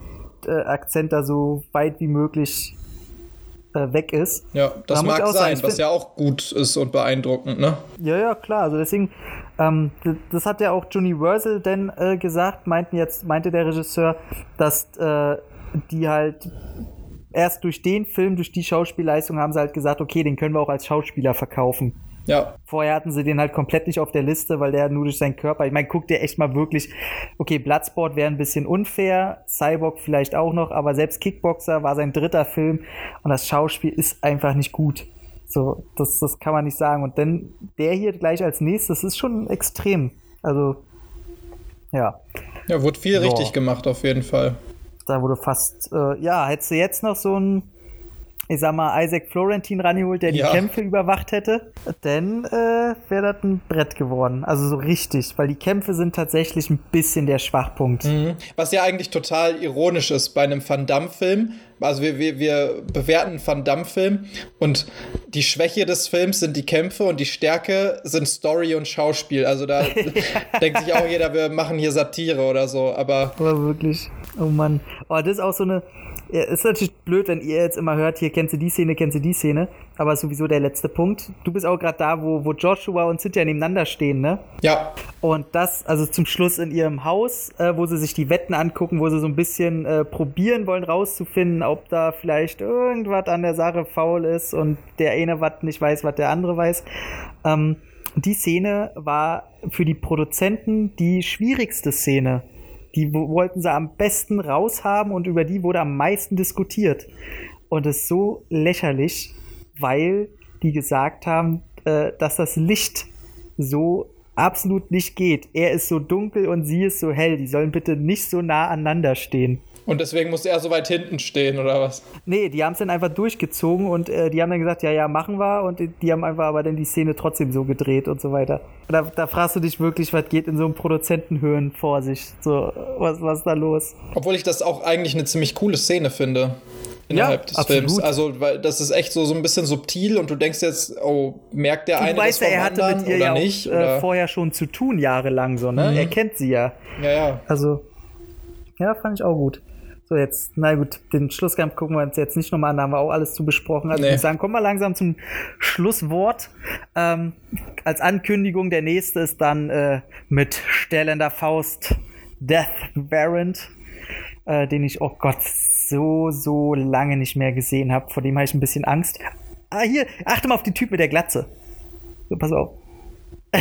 S2: äh, Akzent da so weit wie möglich äh, weg ist.
S3: Ja, das da mag sein, sagen, was ja auch gut ist und beeindruckend, ne?
S2: Ja, ja, klar. Also deswegen, ähm, das hat ja auch Universal denn äh, gesagt, meinten jetzt, meinte der Regisseur, dass äh, die halt erst durch den Film, durch die Schauspielleistung haben sie halt gesagt, okay, den können wir auch als Schauspieler verkaufen.
S3: Ja.
S2: Vorher hatten sie den halt komplett nicht auf der Liste, weil der nur durch seinen Körper, ich meine, guck dir echt mal wirklich, okay, Bloodsport wäre ein bisschen unfair, Cyborg vielleicht auch noch, aber selbst Kickboxer war sein dritter Film und das Schauspiel ist einfach nicht gut. So, das, das kann man nicht sagen. Und dann der hier gleich als nächstes ist schon extrem. Also, ja.
S3: Ja, wurde viel so. richtig gemacht, auf jeden Fall.
S2: Da wurde fast, äh, ja, hättest du jetzt noch so ein ich sag mal, Isaac Florentin rangeholt, der die ja. Kämpfe überwacht hätte, dann äh, wäre das ein Brett geworden. Also so richtig, weil die Kämpfe sind tatsächlich ein bisschen der Schwachpunkt.
S3: Mhm. Was ja eigentlich total ironisch ist bei einem Van Damme-Film. Also wir, wir, wir bewerten einen Van Damme-Film und die Schwäche des Films sind die Kämpfe und die Stärke sind Story und Schauspiel. Also da denkt sich auch jeder, wir machen hier Satire oder so, aber.
S2: Aber wirklich. Oh Mann. Oh, das ist auch so eine ist natürlich blöd, wenn ihr jetzt immer hört, hier kennst du die Szene, kennst du die Szene, aber sowieso der letzte Punkt. Du bist auch gerade da, wo, wo Joshua und Cynthia nebeneinander stehen, ne?
S3: Ja.
S2: Und das, also zum Schluss in ihrem Haus, äh, wo sie sich die Wetten angucken, wo sie so ein bisschen äh, probieren wollen, rauszufinden, ob da vielleicht irgendwas an der Sache faul ist und der eine was nicht weiß, was der andere weiß. Ähm, die Szene war für die Produzenten die schwierigste Szene die wollten sie am besten raushaben und über die wurde am meisten diskutiert. Und es ist so lächerlich, weil die gesagt haben, äh, dass das Licht so absolut nicht geht. Er ist so dunkel und sie ist so hell. Die sollen bitte nicht so nah aneinander stehen.
S3: Und deswegen musste er so weit hinten stehen, oder was?
S2: Nee, die haben es dann einfach durchgezogen und äh, die haben dann gesagt, ja, ja, machen wir. Und die haben einfach aber dann die Szene trotzdem so gedreht und so weiter. Und da, da fragst du dich wirklich, was geht in so einem Produzentenhöhen vor sich? So, was, was ist da los?
S3: Obwohl ich das auch eigentlich eine ziemlich coole Szene finde innerhalb ja, des absolut. Films. Also, weil das ist echt so, so ein bisschen subtil und du denkst jetzt, oh, merkt der du eine weißt, das vom er hatte mit ihr oder ja auch, nicht? Äh, oder?
S2: Vorher schon zu tun, jahrelang so, ne? Mhm. Er kennt sie ja.
S3: Ja, ja.
S2: Also, ja, fand ich auch gut. So, jetzt, na gut, den Schlusskampf gucken wir uns jetzt nicht nochmal an, da haben wir auch alles zu besprochen. Also, nee. ich würde sagen, kommen wir langsam zum Schlusswort. Ähm, als Ankündigung, der nächste ist dann äh, mit stellender Faust Death Variant, äh, den ich, oh Gott, so, so lange nicht mehr gesehen habe. Vor dem habe ich ein bisschen Angst. Ah, hier, achte mal auf den Typ mit der Glatze. So, pass auf.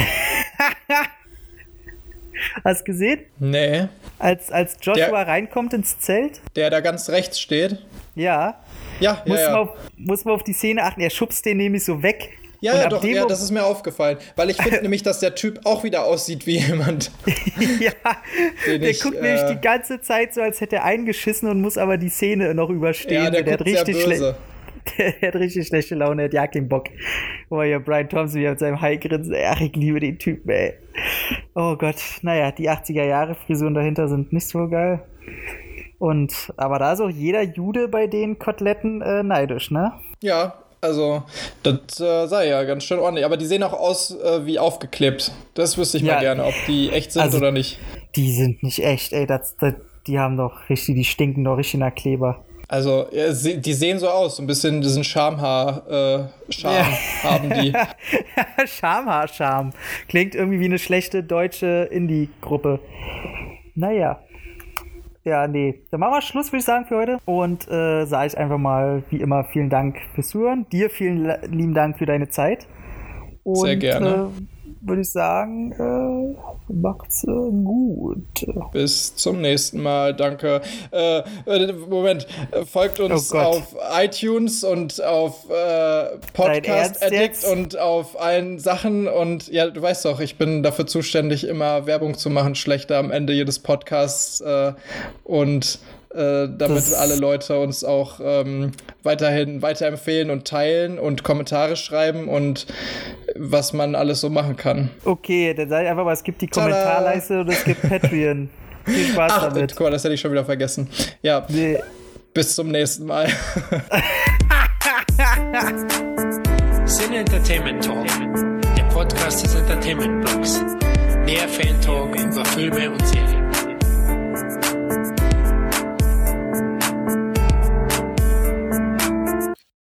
S2: Hast du gesehen?
S3: Nee.
S2: Als, als Joshua der, reinkommt ins Zelt?
S3: Der da ganz rechts steht?
S2: Ja.
S3: Ja,
S2: muss,
S3: ja,
S2: Man auf, muss man auf die Szene achten. Er schubst den nämlich so weg.
S3: Ja, ja, doch, ja, das ist mir aufgefallen. Weil ich finde nämlich, dass der Typ auch wieder aussieht wie jemand.
S2: ja, der ich, guckt äh, nämlich die ganze Zeit so, als hätte er eingeschissen und muss aber die Szene noch überstehen. Ja,
S3: der, der guckt richtig schlecht.
S2: Der hat richtig schlechte Laune, hat ja keinen Bock. Oh ja, Brian Thompson wieder mit seinem High-Grinsen. Ach, ich liebe den Typen, ey. Oh Gott, naja, die 80er Jahre Frisuren dahinter sind nicht so geil. Und, aber da ist auch jeder Jude bei den Koteletten äh, neidisch, ne?
S3: Ja, also, das äh, sei ja ganz schön ordentlich. Aber die sehen auch aus äh, wie aufgeklebt. Das wüsste ich ja, mal gerne, ob die echt sind also, oder nicht.
S2: Die sind nicht echt, ey. Das, das, die haben doch richtig, die stinken doch richtig nach Kleber.
S3: Also, ja, die sehen so aus, so ein bisschen diesen Schamhaar, äh, ja. haben die.
S2: Schamhaar, Charme. Klingt irgendwie wie eine schlechte deutsche Indie-Gruppe. Naja. Ja, nee. Dann machen wir Schluss, würde ich sagen, für heute. Und äh, sage ich einfach mal, wie immer, vielen Dank fürs Zuhören. Dir vielen lieben Dank für deine Zeit. Und,
S3: Sehr gerne.
S2: Äh, würde ich sagen, äh, macht's äh, gut.
S3: Bis zum nächsten Mal, danke. Äh, äh Moment, folgt uns
S2: Oh
S3: auf iTunes und auf äh, Podcast Addict
S2: jetzt?
S3: und auf allen Sachen. Und ja, du weißt doch, ich bin dafür zuständig, immer Werbung zu machen, schlechter am Ende jedes Podcasts. Äh, und äh, damit
S2: Das-
S3: alle Leute uns auch ähm, weiterhin weiterempfehlen und teilen und Kommentare schreiben und was man alles so machen kann.
S2: Okay, dann sage ich einfach mal, es gibt die
S3: Tada!
S2: Kommentarleiste und es gibt Patreon. Viel Spaß
S3: Ach,
S2: damit.
S3: guck mal, das hätte ich schon wieder vergessen. Ja,
S2: Nee.
S3: bis zum nächsten Mal.
S1: Sin Entertainment Talk, der Podcast des Entertainment Blogs. Mehr Fan Talk über Filme und Serien.